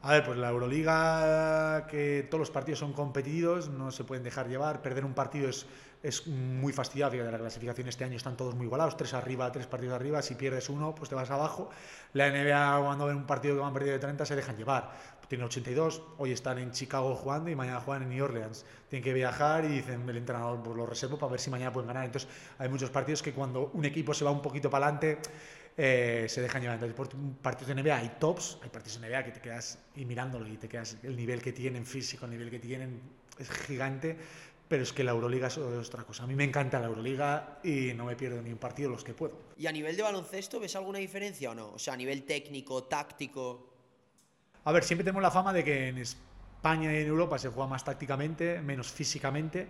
C: A ver, pues la Euroliga, que todos los partidos son competidos, no se pueden dejar llevar. Perder un partido es, es muy fastidiado. Fíjate, la clasificación este año están todos muy igualados, tres arriba, tres partidos arriba. Si pierdes uno, pues te vas abajo. La NBA, cuando ven un partido que van perdido de 30, se dejan llevar. Tienen 82, hoy están en Chicago jugando y mañana juegan en New Orleans. Tienen que viajar y dicen el entrenador, pues lo reservo para ver si mañana pueden ganar. Entonces, hay muchos partidos que cuando un equipo se va un poquito para adelante, eh, se dejan llevar. Entonces, por partidos de NBA hay tops, hay partidos de NBA que te quedas y mirándolo y te quedas, el nivel que tienen físico, el nivel que tienen es gigante, pero es que la Euroliga es otra cosa. A mí me encanta la Euroliga y no me pierdo ni un partido los que puedo.
A: ¿Y a nivel de baloncesto ves alguna diferencia o no? O sea, a nivel técnico, táctico.
C: A ver, siempre tenemos la fama de que en España y en Europa se juega más tácticamente, menos físicamente,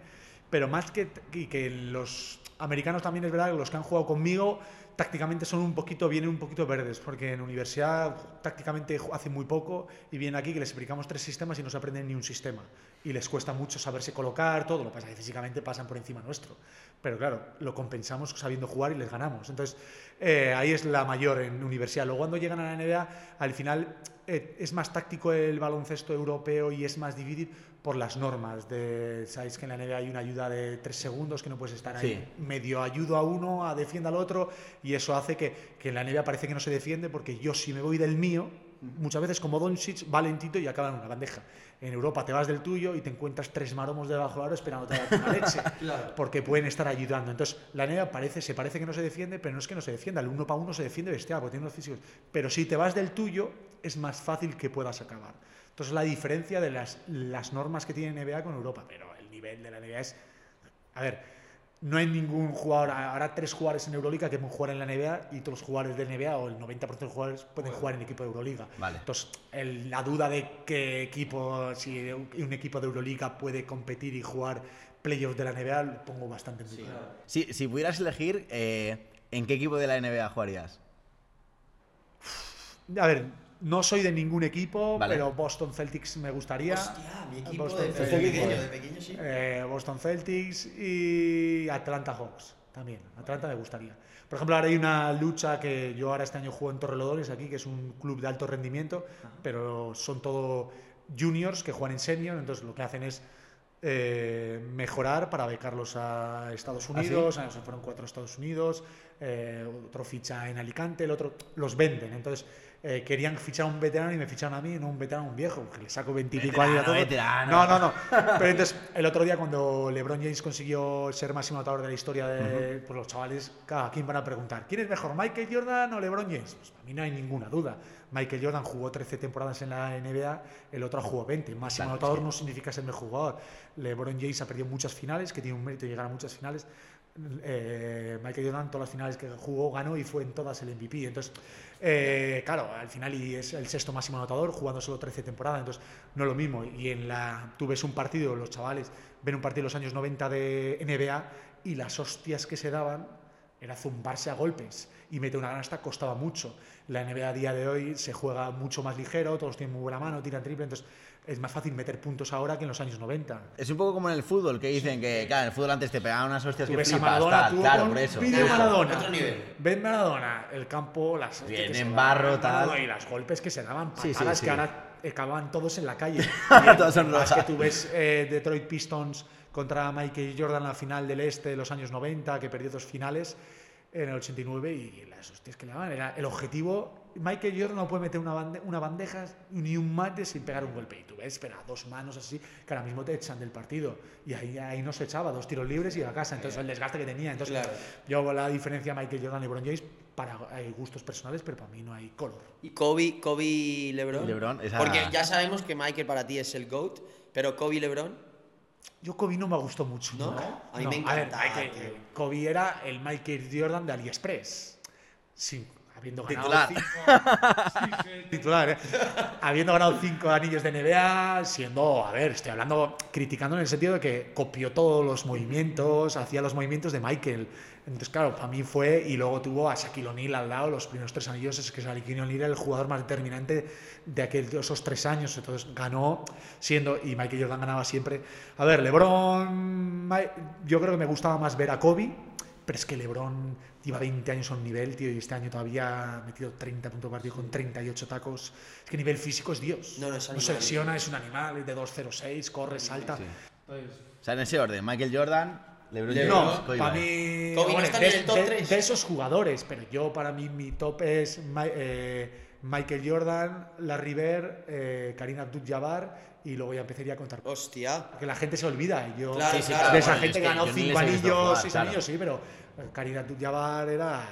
C: pero más que, y que los americanos también es verdad que los que han jugado conmigo tácticamente son un poquito, vienen un poquito verdes, porque en universidad tácticamente hacen muy poco y vienen aquí que les explicamos tres sistemas y no se aprenden ni un sistema. Y les cuesta mucho saberse colocar, todo. Lo pasa que físicamente pasan por encima nuestro. Pero claro, lo compensamos sabiendo jugar y les ganamos. Entonces, eh, ahí es la mayor en universidad. Luego cuando llegan a la NBA, al final eh, es más táctico el baloncesto europeo y es más difícil por las normas. De, Sabéis que en la NBA hay una ayuda de tres segundos que no puedes estar ahí.
D: Sí.
C: Medio ayudo a uno, a defienda al otro y eso hace que, que en la NBA parece que no se defiende porque yo si me voy del mío, muchas veces como Doncic va lentito y acaba en una bandeja. En Europa te vas del tuyo y te encuentras tres maromos debajo del aro esperando a una leche porque pueden estar ayudando. Entonces, la NBA parece, se parece que no se defiende, pero no es que no se defienda. El uno para uno se defiende bestial porque tiene los físicos. Pero si te vas del tuyo, es más fácil que puedas acabar. Entonces, la diferencia de las, las normas que tiene NBA con Europa, pero el nivel de la NBA es. A ver, no hay ningún jugador, habrá tres jugadores en Euroliga que pueden jugar en la NBA y todos los jugadores de NBA o el 90% de los jugadores pueden jugar en equipo de Euroliga.
D: Vale.
C: Entonces, el- la duda de qué equipo, si un un equipo de Euroliga puede competir y jugar playoffs de la NBA, lo pongo bastante en duda.
D: Si, si pudieras elegir, eh, ¿en qué equipo de la NBA jugarías?
C: A ver, no soy de ningún equipo,
D: Vale.
C: pero Boston Celtics me gustaría.
A: Hostia, mi equipo
C: Boston
A: de,
C: Celtics.
A: pequeño, de pequeño sí.
C: Eh, Boston Celtics y Atlanta Hawks también. Atlanta me gustaría. Por ejemplo, ahora hay una lucha que yo ahora este año juego en Torrelodones aquí, que es un club de alto rendimiento, pero son todo juniors que juegan en senior, entonces lo que hacen es eh, mejorar para becarlos a Estados
D: sí?
C: Unidos, o sea, fueron cuatro a Estados Unidos, eh, otro ficha en Alicante, el otro los venden, entonces eh, querían fichar a un veterano y me ficharon a mí, no un veterano, un viejo, que le saco veintipico años a todo.
D: Veterano,
C: No, no, no. Pero entonces, el otro día cuando LeBron James consiguió ser máximo anotador de la historia de pues los chavales, ¿a quién van a preguntar? ¿Quién es mejor, Michael Jordan o LeBron James? Pues a mí no hay ninguna duda. Michael Jordan jugó 13 temporadas en la NBA, el otro jugó 20. Máximo
D: Claro,
C: anotador
D: que-
C: no significa ser mejor jugador. LeBron James ha perdido muchas finales, que tiene un mérito llegar a muchas finales, eh, Michael Jordan, todas las finales que jugó, ganó y fue en todas el MVP. Entonces, eh, claro, al final y es el sexto máximo anotador, jugando solo 13 temporadas, entonces no lo mismo. Y en la, tú ves un partido, los chavales ven un partido de los años 90 de NBA y las hostias que se daban era zumbarse a golpes y meter una canasta costaba mucho. La NBA a día de hoy se juega mucho más ligero, todos tienen muy buena mano, tiran triple, entonces es más fácil meter puntos ahora que en los años 90.
D: Es un poco como en el fútbol, que dicen que, claro, en el fútbol antes te pegaban unas hostias
C: Tú
D: que
C: ves a
D: flipas,
C: Maradona,
D: tal,
C: tú
D: claro, por eso. Eso.
C: Maradona.
A: Otro nivel.
C: Ven Maradona, el campo, las
D: Bien, en
C: daban,
D: barro, tal.
C: Maradona, Y los golpes que se daban,
D: Sí, sí,
C: patadas
D: sí.
C: que ahora acababan todos en la calle.
D: Todos son
C: Más que tú ves eh, Detroit Pistons contra Michael Jordan en la final del Este de los años 90, que perdió dos finales en el 89 y las hostias que le daban. Era el objetivo. Michael Jordan no puede meter una, bande- una bandeja ni un mate sin pegar un golpe. Y tú ves, espera, dos manos así, que ahora mismo te echan del partido. Y ahí, ahí no se echaba, dos tiros libres y a casa. Entonces el desgaste que tenía. Entonces
A: Claro.
C: yo la diferencia Michael Jordan y LeBron James para hay gustos personales, pero para mí no hay color.
A: Y Kobe, Kobe y LeBron.
D: LeBron, esa-
A: Porque ya sabemos que Michael para ti es el GOAT, pero Kobe y LeBron.
C: Yo Kobe no me gustó mucho.
A: ¿No? A mí me
C: a ver,
A: encantaba,
C: Michael-
A: tío.
C: Kobe era el Michael Jordan de AliExpress. Sí, habiendo ganado
D: Titular.
C: cinco- Sí, sí, titular, ¿eh? habiendo ganado cinco anillos de NBA, siendo, a ver, estoy hablando, criticando en el sentido de que copió todos los movimientos, hacía los movimientos de Michael. Entonces, claro, para mí fue, y luego tuvo a Shaquille O'Neal al lado, los primeros tres anillos, es que Shaquille O'Neal era el jugador más determinante de aquel, de esos tres años, entonces ganó siendo, y Michael Jordan ganaba siempre. A ver, LeBron, yo creo que me gustaba más ver a Kobe, pero es que LeBron lleva 20 años a un nivel, tío, y este año todavía ha metido 30 puntos por partido con 38 tacos. Es que nivel físico es Dios.
A: No, no, es
C: se
A: animal.
C: lesiona, es un animal, es de 2.06, corre, salta.
D: O sea, en ese orden, Michael Jordan, LeBron James,
C: No,
D: Kobe
C: para mí.
A: Kobe no está
C: de,
A: en el top
C: de-
A: tres.
C: de esos jugadores, pero yo, para mí, mi top es eh, Michael Jordan, Larry Bird, eh, Karim Abdul-Jabbar y luego ya empezaría a contar.
A: Hostia.
C: Que la gente se olvida. y Yo,
A: Claro,
C: Sí, sí,
A: claro,
C: de esa
D: bueno,
C: gente
D: es
C: que ganó cinco anillos, seis
D: claro.
C: anillos, sí, pero eh, Karim Abdul-Jabbar era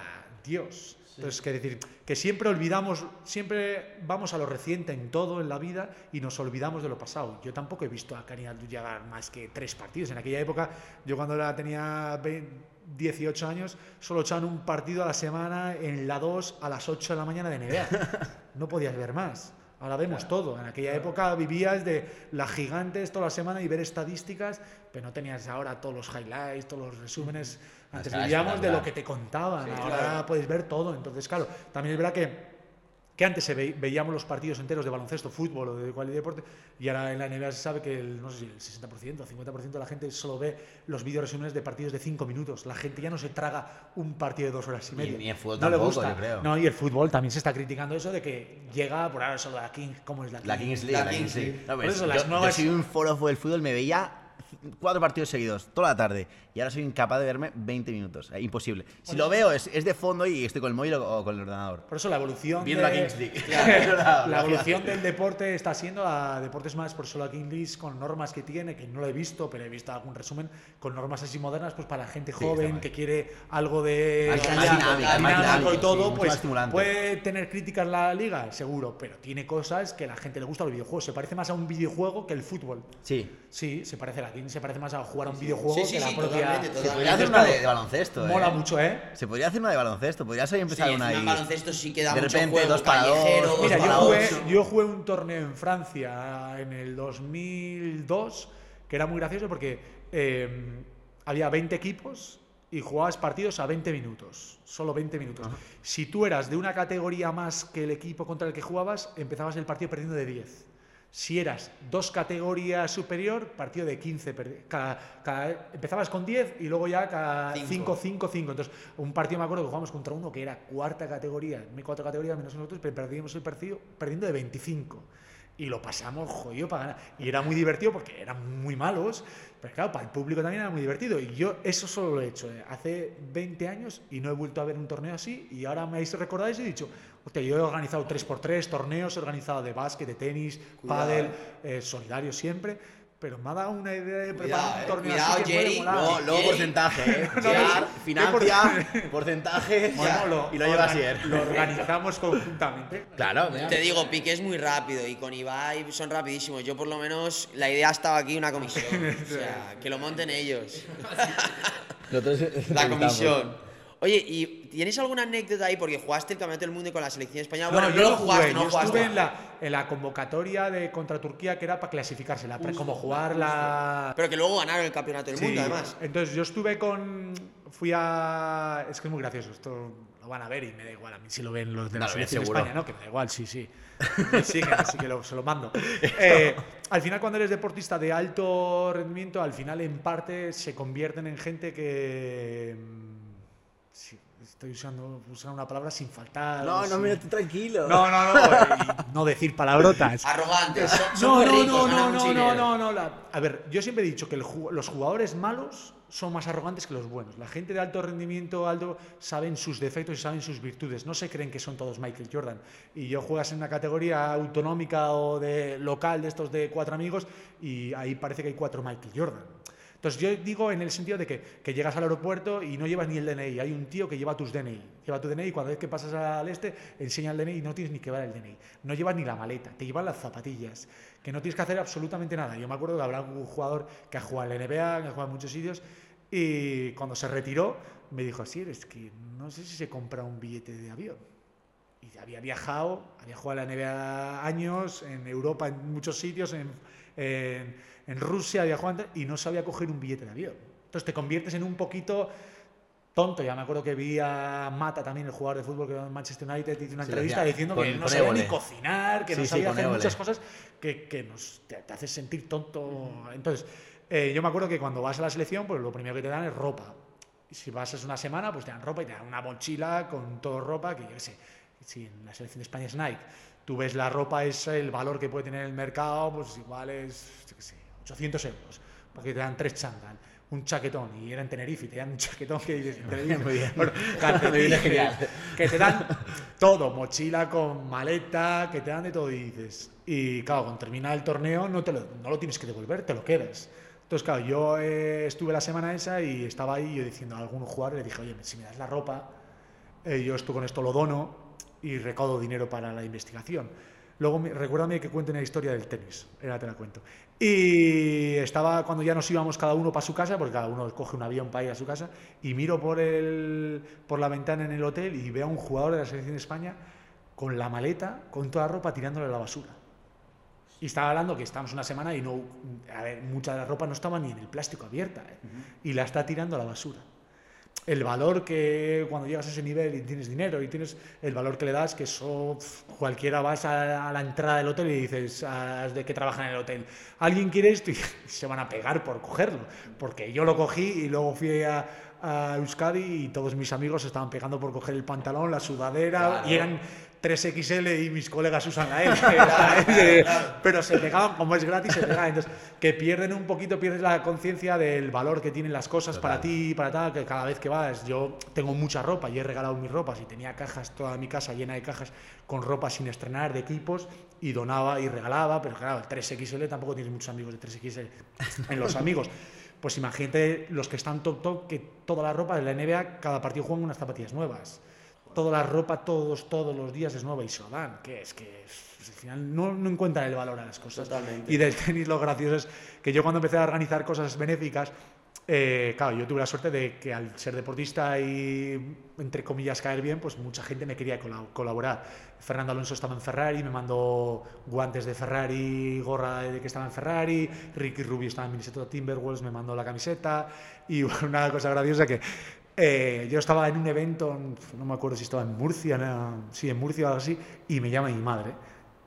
C: Dios. Entonces, que decir, que siempre olvidamos, siempre vamos a lo reciente en todo en la vida y nos olvidamos de lo pasado. Yo tampoco he visto a Karim Abdul-Jabbar más que tres partidos. En aquella época, yo cuando era- tenía 20 18 años, solo echaban un partido a la semana en la 2 a las 8 de la mañana de NBA. No podías ver más. Ahora vemos todo. En aquella época vivías de las gigantes toda la semana y ver estadísticas, pero no tenías ahora todos los highlights, todos los resúmenes. Antes
D: Está
C: vivíamos de lo que te contaban.
A: Sí,
C: Ahora
A: claro.
C: puedes ver todo. Entonces, claro, también es verdad que que antes se ve- veíamos los partidos enteros de baloncesto, fútbol o de cualquier deporte, y ahora en la NBA se sabe que el, no sé si el 60% o 50% de la gente solo ve los vídeos resúmenes de partidos de 5 minutos. La gente ya no se traga un partido de dos horas y media.
D: ni el fútbol
C: no le
D: tampoco,
C: gusta.
D: yo creo.
C: No, y el fútbol también se está criticando eso de que llega por ahora solo la King, ¿cómo es la King?
D: La Kings League,
A: La
D: la,
A: Kings
D: Kings League.
A: League.
D: No,
C: Por
D: pues,
C: eso
D: yo,
C: las
D: yo
C: nuevas-
D: soy un forofo del fútbol, me veía cuatro partidos seguidos, toda la tarde, y ahora soy incapaz de verme 20 minutos. Eh, imposible. Si lo veo es, es de fondo y estoy con el móvil o, o con el ordenador.
C: Por eso la evolución
D: Viendo
C: de-
D: la Kings League.
C: la,
D: La-
C: evolución del deporte está siendo a deportes más, por eso la King League con normas que tiene, que no lo he visto, pero he visto algún resumen, con normas así modernas, pues para la gente
D: está
C: joven que quiere algo de dinámico
D: más dinámico,
C: y
D: sí,
C: todo,
D: más
C: pues puede tener críticas la liga, seguro, pero tiene cosas que a la gente le gusta los videojuegos. Se parece más a un videojuego que el fútbol.
D: Sí.
C: Sí, se parece a la King, se parece más a jugar a un videojuego
A: Sí, sí,
C: que la
A: sí,
C: propia.
A: Totalmente,
D: Se podría hacer una de, de baloncesto, ¿eh?
C: Mola mucho, ¿eh?
D: Se podría hacer una de baloncesto, podrías ahí
A: Sí,
D: empezar una
A: encima
D: ahí.
A: baloncesto sí queda
D: de
A: mucho
D: repente,
A: juego,
D: dos para dos,
C: Mira,
D: para
C: yo jugué, yo jugué un torneo en Francia en el 2002 que era muy gracioso porque eh, había 20 equipos y jugabas partidos a 20 minutos, solo 20 minutos. Si tú eras de una categoría más que el equipo contra el que jugabas, empezabas el partido perdiendo de 10. Si eras dos categorías superior, partido de 15. perdi- cada- cada- empezabas con 10 y luego ya cada
A: Cinco.
C: 5, 5, 5. Entonces, un partido me acuerdo que jugamos contra uno que era cuarta categoría, mi cuatro categorías menos nosotros, pero perdimos el partido perdiendo de 25. Y lo pasamos jodido para ganar. Y era muy divertido porque eran muy malos, pero claro, para el público también era muy divertido. Y yo eso solo lo he hecho eh, hace 20 años y no he vuelto a ver un torneo así. Y ahora me habéis recordado y he dicho, hostia, yo he organizado 3x3 torneos, he organizado de básquet, de tenis,
A: Cuidado,
C: pádel, eh, solidario siempre. Pero me ha dado una idea de preparar
A: Cuidado,
C: un
A: eh,
C: torneo
A: cuidado,
C: así que puede
A: Jerry,
C: molar.
D: Luego, luego
A: Jerry.
D: porcentaje, ¿eh?
C: No,
D: Llegar,
C: no,
D: financia, porcentaje
C: Bueno, lo,
D: y lo lleva así, ¿eh?
C: Lo organizamos conjuntamente.
D: Claro,
A: Te digo, Piqué es muy rápido y con Ibai son rapidísimos. Yo por lo menos la idea estaba aquí una comisión. O sea, que lo monten ellos. La
D: necesitamos.
A: comisión. Oye, ¿y tienes alguna anécdota ahí? Porque jugaste el Campeonato del Mundo con la selección española.
C: No,
A: bueno,
C: yo
A: no lo jugaste,
C: jugué,
A: no
C: yo
A: jugaste.
C: estuve en la, en la convocatoria de contra Turquía que era para clasificarse, la, pre- como jugar la...
A: Pero que luego ganaron el Campeonato del
C: Sí,
A: Mundo, además.
C: Entonces yo estuve con... Fui a... Es que es muy gracioso, esto lo van a ver y me da igual, a mí si lo ven los de la
D: No,
C: selección de. España, ¿no? Que me da igual, sí, sí. Sí, que, sí que lo, se lo mando. Eh, al final cuando eres deportista de alto rendimiento, al final en parte se convierten en gente que... sí, estoy usando, usando una palabra sin faltar.
B: No, no, mira, tú tranquilo.
C: no, no, no, y no decir palabrotas.
A: Arrogantes. Son, son
C: No, no,
A: ricos,
C: no, no, no, no, no, no, la- A ver, yo siempre he dicho que el los jugadores malos son más arrogantes que los buenos. La gente de alto rendimiento, alto, saben sus defectos y saben sus virtudes. No se creen que son todos Michael Jordan. Y yo juegas en una categoría autonómica o de local de estos de cuatro amigos y ahí parece que hay cuatro Michael Jordan. Entonces yo digo en el sentido de que, que llegas al aeropuerto y no llevas ni el DNI. Hay un tío que lleva tus DNI. Lleva tu DNI y cuando ves que pasas al este, enseña el DNI y no tienes ni que ver el DNI. No llevas ni la maleta, te llevan las zapatillas. Que no tienes que hacer absolutamente nada. Yo me acuerdo que habrá un jugador que ha jugado en la NBA, que ha jugado en muchos sitios y cuando se retiró me dijo, sí, es que no sé si se compra un billete de avión. Y había viajado, había jugado en la NBA años, en Europa, en muchos sitios, en, en, en Rusia, había jugado antes, y no sabía coger un billete de avión. Entonces te conviertes en un poquito tonto. Ya me acuerdo que vi a Mata también, el jugador de fútbol que en Manchester United, hizo una
D: Sí,
C: entrevista diciendo
D: con-
C: que no sabía
D: Évole.
C: ni cocinar, que no
D: Sí, sí,
C: sabía
D: con
C: hacer
D: Évole.
C: muchas cosas que, que nos, te, te hace sentir tonto. Entonces, eh, yo me acuerdo que cuando vas a la selección, pues lo primero que te dan es ropa. Y si vas es una semana, pues te dan ropa y te dan una mochila con todo ropa, que yo qué sé, si en la selección de España es Nike, tú ves la ropa, es el valor que puede tener en el mercado, pues igual es, yo qué sé, 800 euros, porque te dan tres chándal, un chaquetón, y era en Tenerife, y te dan un chaquetón que dices, bueno, que te dan todo, mochila con maleta, que te dan de todo y dices. Y claro, cuando termina el torneo no, te lo, no lo tienes que devolver, te lo quedas. Entonces, claro, yo eh, estuve la semana esa y estaba ahí yo diciendo a algún jugador, le dije, oye, si me das la ropa, eh, yo esto con esto lo dono y recaudo dinero para la investigación. Luego, me- recuérdame que cuente una historia del tenis, ahora te la cuento. Y estaba cuando ya nos íbamos cada uno para su casa, porque cada uno coge un avión para ir a su casa, y miro por, el, por la ventana en el hotel y veo a un jugador de la selección de España con la maleta, con toda la ropa tirándole a la basura. Y estaba hablando que estamos una semana y no, a ver, mucha de la ropa no estaba ni en el plástico abierta, ¿eh? y la está tirando a la basura. El valor que cuando llegas a ese nivel y tienes dinero y tienes el valor que le das, que eso cualquiera vas a, a la entrada del hotel y dices a de que trabajan en el hotel, ¿alguien quiere esto? Y se van a pegar por cogerlo, porque yo lo cogí y luego fui a, a Euskadi y todos mis amigos estaban pegando por coger el pantalón, la sudadera y eran 3XL y mis colegas usan la M, ¿sabes? pero se pegaban, como es gratis, se pegaban. Entonces, que pierden un poquito, pierdes la conciencia del valor que tienen las cosas para ti, para tal, que cada vez que vas, yo tengo mucha ropa y he regalado mis ropas y tenía cajas, toda mi casa llena de cajas con ropa sin estrenar de equipos y donaba y regalaba, pero claro, el 3XL tampoco tienes muchos amigos de 3XL en los amigos. Pues imagínate los que están top top, que toda la ropa de la NBA, cada partido juegan unas zapatillas nuevas toda la ropa todos, todos los días es nueva y se lo dan. Que es que pues, al final no, no encuentran el valor a las cosas.
A: Totalmente.
C: Y del tenis lo gracioso es que yo cuando empecé a organizar cosas benéficas, eh, claro, yo tuve la suerte de que al ser deportista y, entre comillas, caer bien, pues mucha gente me quería cola- colaborar. Fernando Alonso estaba en Ferrari, me mandó guantes de Ferrari, gorra de que estaba en Ferrari, Ricky Rubio estaba en Minnesota Timberwolves, me mandó la camiseta y una cosa graciosa que eh, yo estaba en un evento, en- no me acuerdo si estaba en Murcia, no, sí, en Murcia o algo así, y me llama mi madre.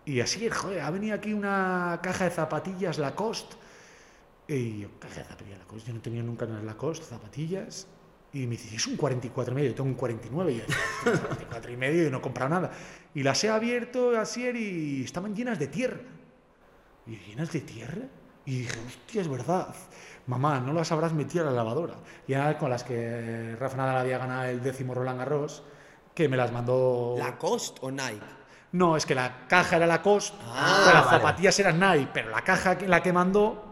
C: Y así, joder, ha venido aquí una caja de zapatillas Lacoste. Y yo, caja de zapatillas Lacoste, yo no tenía nunca unas Lacoste, zapatillas. Y me dice, es un 44 y medio, yo tengo un 49. Y yo, 44 y medio y no he comprado nada. Y las he abierto así y estaban llenas de tierra. Y yo, ¿llenas de tierra? Y dije, hostia, es verdad. Mamá, no las habrás metido a la lavadora. Y con las que Rafa Nadal había ganado el décimo Roland Garros, que me las mandó...
A: ¿Lacoste o Nike?
C: No, es que la caja era Lacoste,
A: Ah,
C: pero las
D: vale.
C: zapatillas eran Nike, pero la caja que la que mandó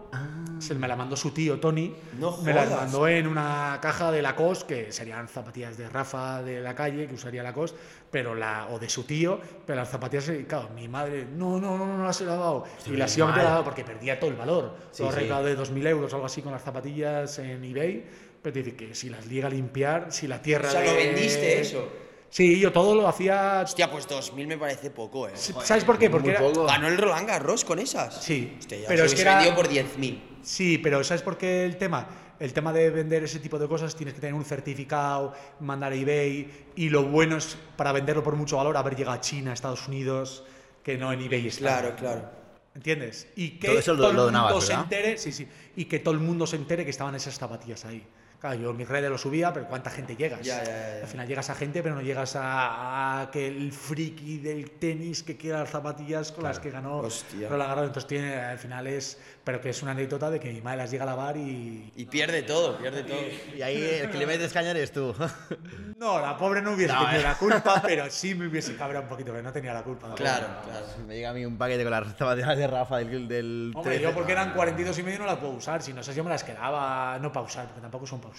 C: se me la mandó su tío Tony.
A: No
C: me las mandó en una caja de Lacoste, que serían zapatillas de Rafa de la calle, que usaría Lacoste, pero la, o de su tío, pero las zapatillas, eh, claro, mi madre, no, no, no, no las he lavado. y las iba a lavar porque perdía todo el valor.
D: Sí,
C: Todo
D: sí.
C: arreglado de 2.000 euros, algo así, con las zapatillas en eBay, pero te dice que si las llega a limpiar, si la tierra...
A: O sea, lo
C: de-
A: vendiste eso.
C: Sí, yo todo lo hacía...
A: Hostia, pues 2000 me parece poco, eh.
C: ¿Sabes por qué? Porque era-.
A: Ganó el Roland Garros con esas.
C: Sí,
A: Hostia, ya
C: pero
A: se
C: es que era...
A: vendido por 10.000.
C: Sí, pero ¿sabes por qué el tema? El tema de vender ese tipo de cosas tienes que tener un certificado, mandar a eBay y lo bueno es para venderlo por mucho valor haber llegado a China, Estados Unidos, que no en eBay está.
A: Claro, claro.
C: ¿Entiendes? Y que
D: Todo eso lo-
C: todo el mundo se entere, sí, sí, y que todo el mundo se entere que estaban esas zapatillas ahí. Claro, yo en mis redes lo subía, pero ¿cuánta gente llegas?
A: Ya, ya.
C: Al final llegas a gente, pero no llegas a, a que el friki del tenis que quiera las zapatillas con las que ganó
A: Hostia.
C: Roland Garros. Entonces tiene, al final es, pero que es una anécdota de que mi madre las llega a lavar y...
A: Y pierde todo, pierde todo.
D: Y ahí el que le metes caña eres tú.
C: No, la pobre no hubiese
D: No,
C: tenido
D: eh.
C: la culpa, pero sí me hubiese cabreado un poquito, que no tenía la culpa. la
A: Claro,
C: pobre.
A: claro.
D: Me llega a mí un paquete con las zapatillas de Rafa del, del
C: Hombre,
D: 13.
C: yo porque eran 42 y medio no las puedo usar, si no sé, yo me las quedaba no para usar, porque tampoco son para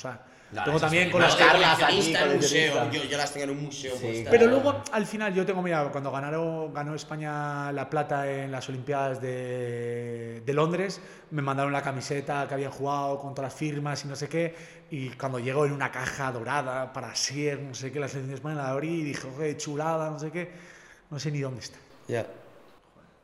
C: usar. Tengo también con las
A: Las
D: Carlas
A: de
D: aquí,
A: en museo. Yo, yo las tengo en un museo. puestas.
C: Pero luego, al final, yo tengo, mira, cuando ganaron, ganó España la plata en las Olimpiadas de, de Londres, me mandaron la camiseta que habían jugado con todas las firmas y no sé qué, y cuando llegó en una caja dorada para ser, no sé qué, la selección de España la abrí y dije, oye, chulada, no sé qué, no sé ni dónde está.
A: Ya.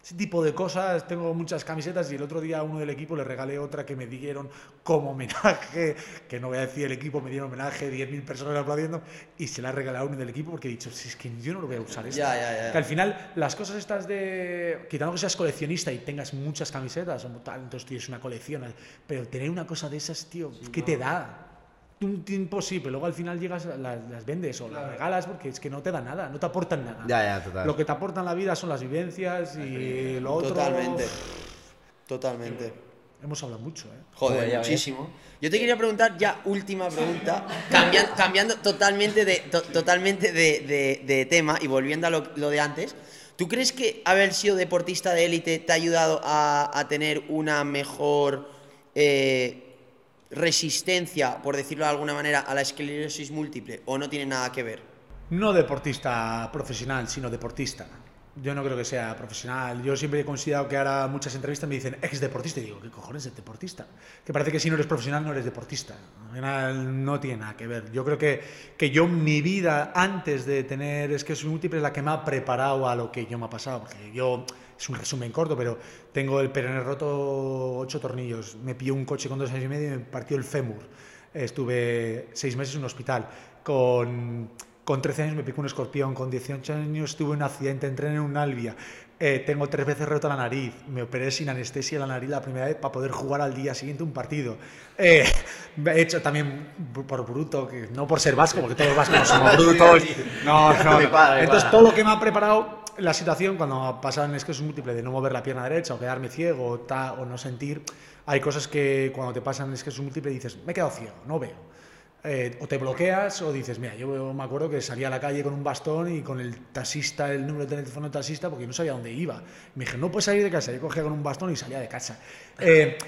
C: Ese tipo de cosas, tengo muchas camisetas y el otro día a uno del equipo le regalé otra que me dieron como homenaje, que no voy a decir el equipo, me dieron homenaje, 10.000 personas aplaudiendo, y se la he regalado a uno del equipo porque he dicho, si es que yo no lo voy a usar esto.
A: Ya, ya, ya.
C: Que al final, las cosas estas de, quitando que seas coleccionista y tengas muchas camisetas, o tal, entonces tienes una colección, pero tener una cosa de esas, tío, ¿qué te da? Un tiempo sí, pero luego al final llegas, las, las vendes o las regalas porque es que no te da nada, no te aportan nada.
D: Ya, ya, total.
C: Lo que te aporta en la vida son las vivencias y lo otro.
A: Totalmente. Totalmente.
C: Hemos hablado mucho, ¿eh?
A: Joder,
D: Joder, ves.
A: muchísimo. Yo te quería preguntar, ya última pregunta, cambian- cambiando totalmente de, to- totalmente de, de- de tema y volviendo a lo, lo de antes. ¿Tú crees que haber sido deportista de élite te ha ayudado a, a tener una mejor eh, resistencia, por decirlo de alguna manera, a la esclerosis múltiple o no tiene nada que ver?
C: No deportista profesional, sino deportista. Yo no creo que sea profesional. Yo siempre he considerado que ahora muchas entrevistas me dicen ex deportista y digo, ¿qué cojones es deportista? Que parece que si no eres profesional no eres deportista. No tiene nada que ver. Yo creo que, que yo mi vida antes de tener es múltiple es la que me ha preparado a lo que yo me ha pasado. Porque yo, es un resumen corto, pero tengo el perenne roto ocho tornillos. Me pilló un coche con dos años y medio y me partió el fémur. Estuve seis meses en un hospital. Con, con 13 años me picó un escorpión. Con 18 años tuve un accidente, entré en un albia. Eh, tengo tres veces roto la nariz. Me operé sin anestesia la nariz la primera vez para poder jugar al día siguiente un partido. Eh, he hecho también por bruto, que no por ser vasco, porque todos los vascos somos brutos. No, no. Entonces todo lo que me ha preparado la situación cuando pasan es que es múltiple de no mover la pierna derecha o quedarme ciego o, ta- o no sentir, hay cosas que cuando te pasan es que es múltiple dices, me he quedado ciego, no veo. Eh, o te bloqueas o dices, mira, yo me acuerdo que salía a la calle con un bastón y con el taxista, el número de teléfono del taxista, porque no sabía dónde iba. Me dije, no puedes salir de casa. Yo cogía con un bastón y salía de casa. Eh,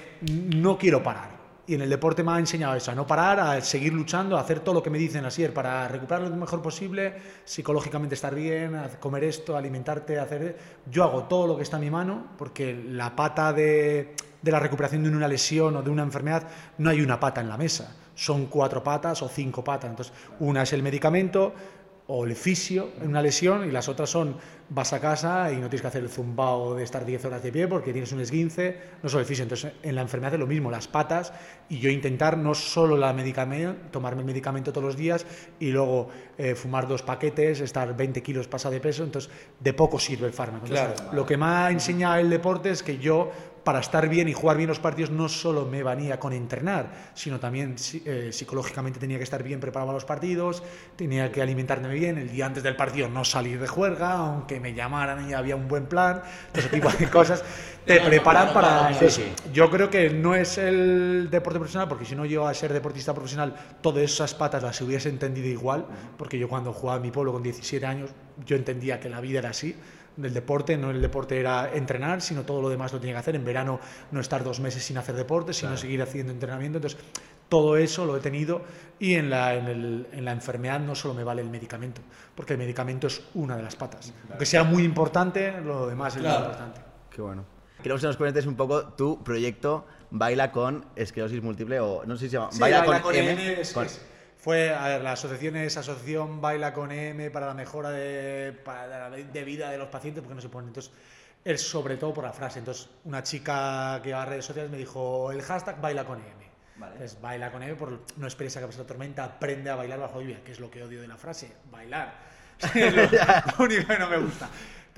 C: no quiero parar. Y en el deporte me ha enseñado eso, a no parar, a seguir luchando, a hacer todo lo que me dicen así, para recuperar lo mejor posible, psicológicamente estar bien, comer esto, alimentarte, hacer... Yo hago todo lo que está en mi mano, porque la pata de, de la recuperación de una lesión o de una enfermedad, no hay una pata en la mesa, son cuatro patas o cinco patas. Entonces, una es el medicamento, o el fisio en una lesión y las otras son vas a casa y no tienes que hacer el zumbao de estar 10 horas de pie porque tienes un esguince, no solo el fisio. Entonces, en la enfermedad es lo mismo, las patas y yo intentar no solo la medicamento, tomarme el medicamento todos los días y luego eh, fumar dos paquetes, estar 20 kilos pasado de peso, entonces de poco sirve el fármaco. Entonces,
A: Claro.
C: Lo que me ha enseñado el deporte es que yo para estar bien y jugar bien los partidos no solo me venía con entrenar, sino también sí, eh, psicológicamente tenía que estar bien preparado para los partidos, tenía que alimentarme bien, el día antes del partido no salir de juerga, aunque me llamaran y había un buen plan, todo ese tipo de cosas, te preparan para... Entonces, Yo creo que no es el deporte profesional, porque si no yo a ser deportista profesional, todas esas patas las hubiese entendido igual, porque yo cuando jugaba en mi pueblo con 17 años, yo entendía que la vida era así, del deporte, no el deporte era entrenar, sino todo lo demás lo tenía que hacer. En verano no estar dos meses sin hacer deporte, sino seguir haciendo entrenamiento. Entonces, todo eso lo he tenido y en la, en, el- en la enfermedad no solo me vale el medicamento, porque el medicamento es una de las patas. Aunque sea muy importante, lo demás es muy importante.
D: Qué bueno. Queremos que nos cuentes un poco tu proyecto baila con esclerosis múltiple o no sé si se llama.
C: Sí,
D: baila,
C: Baila
D: con,
C: con
D: M.
C: M, es-
D: con-
C: es- fue, a ver, la asociación es Asociación Baila con M para la mejora de, para la de vida de los pacientes, porque no se pone. Entonces, es sobre todo por la frase. Entonces, una chica que va a redes sociales me dijo el hashtag Baila con M.
D: Vale.
C: Entonces, baila con M por no esperes a que pase la tormenta, aprende a bailar bajo lluvia, que es lo que odio de la frase, bailar. Es lo, lo único que no me gusta.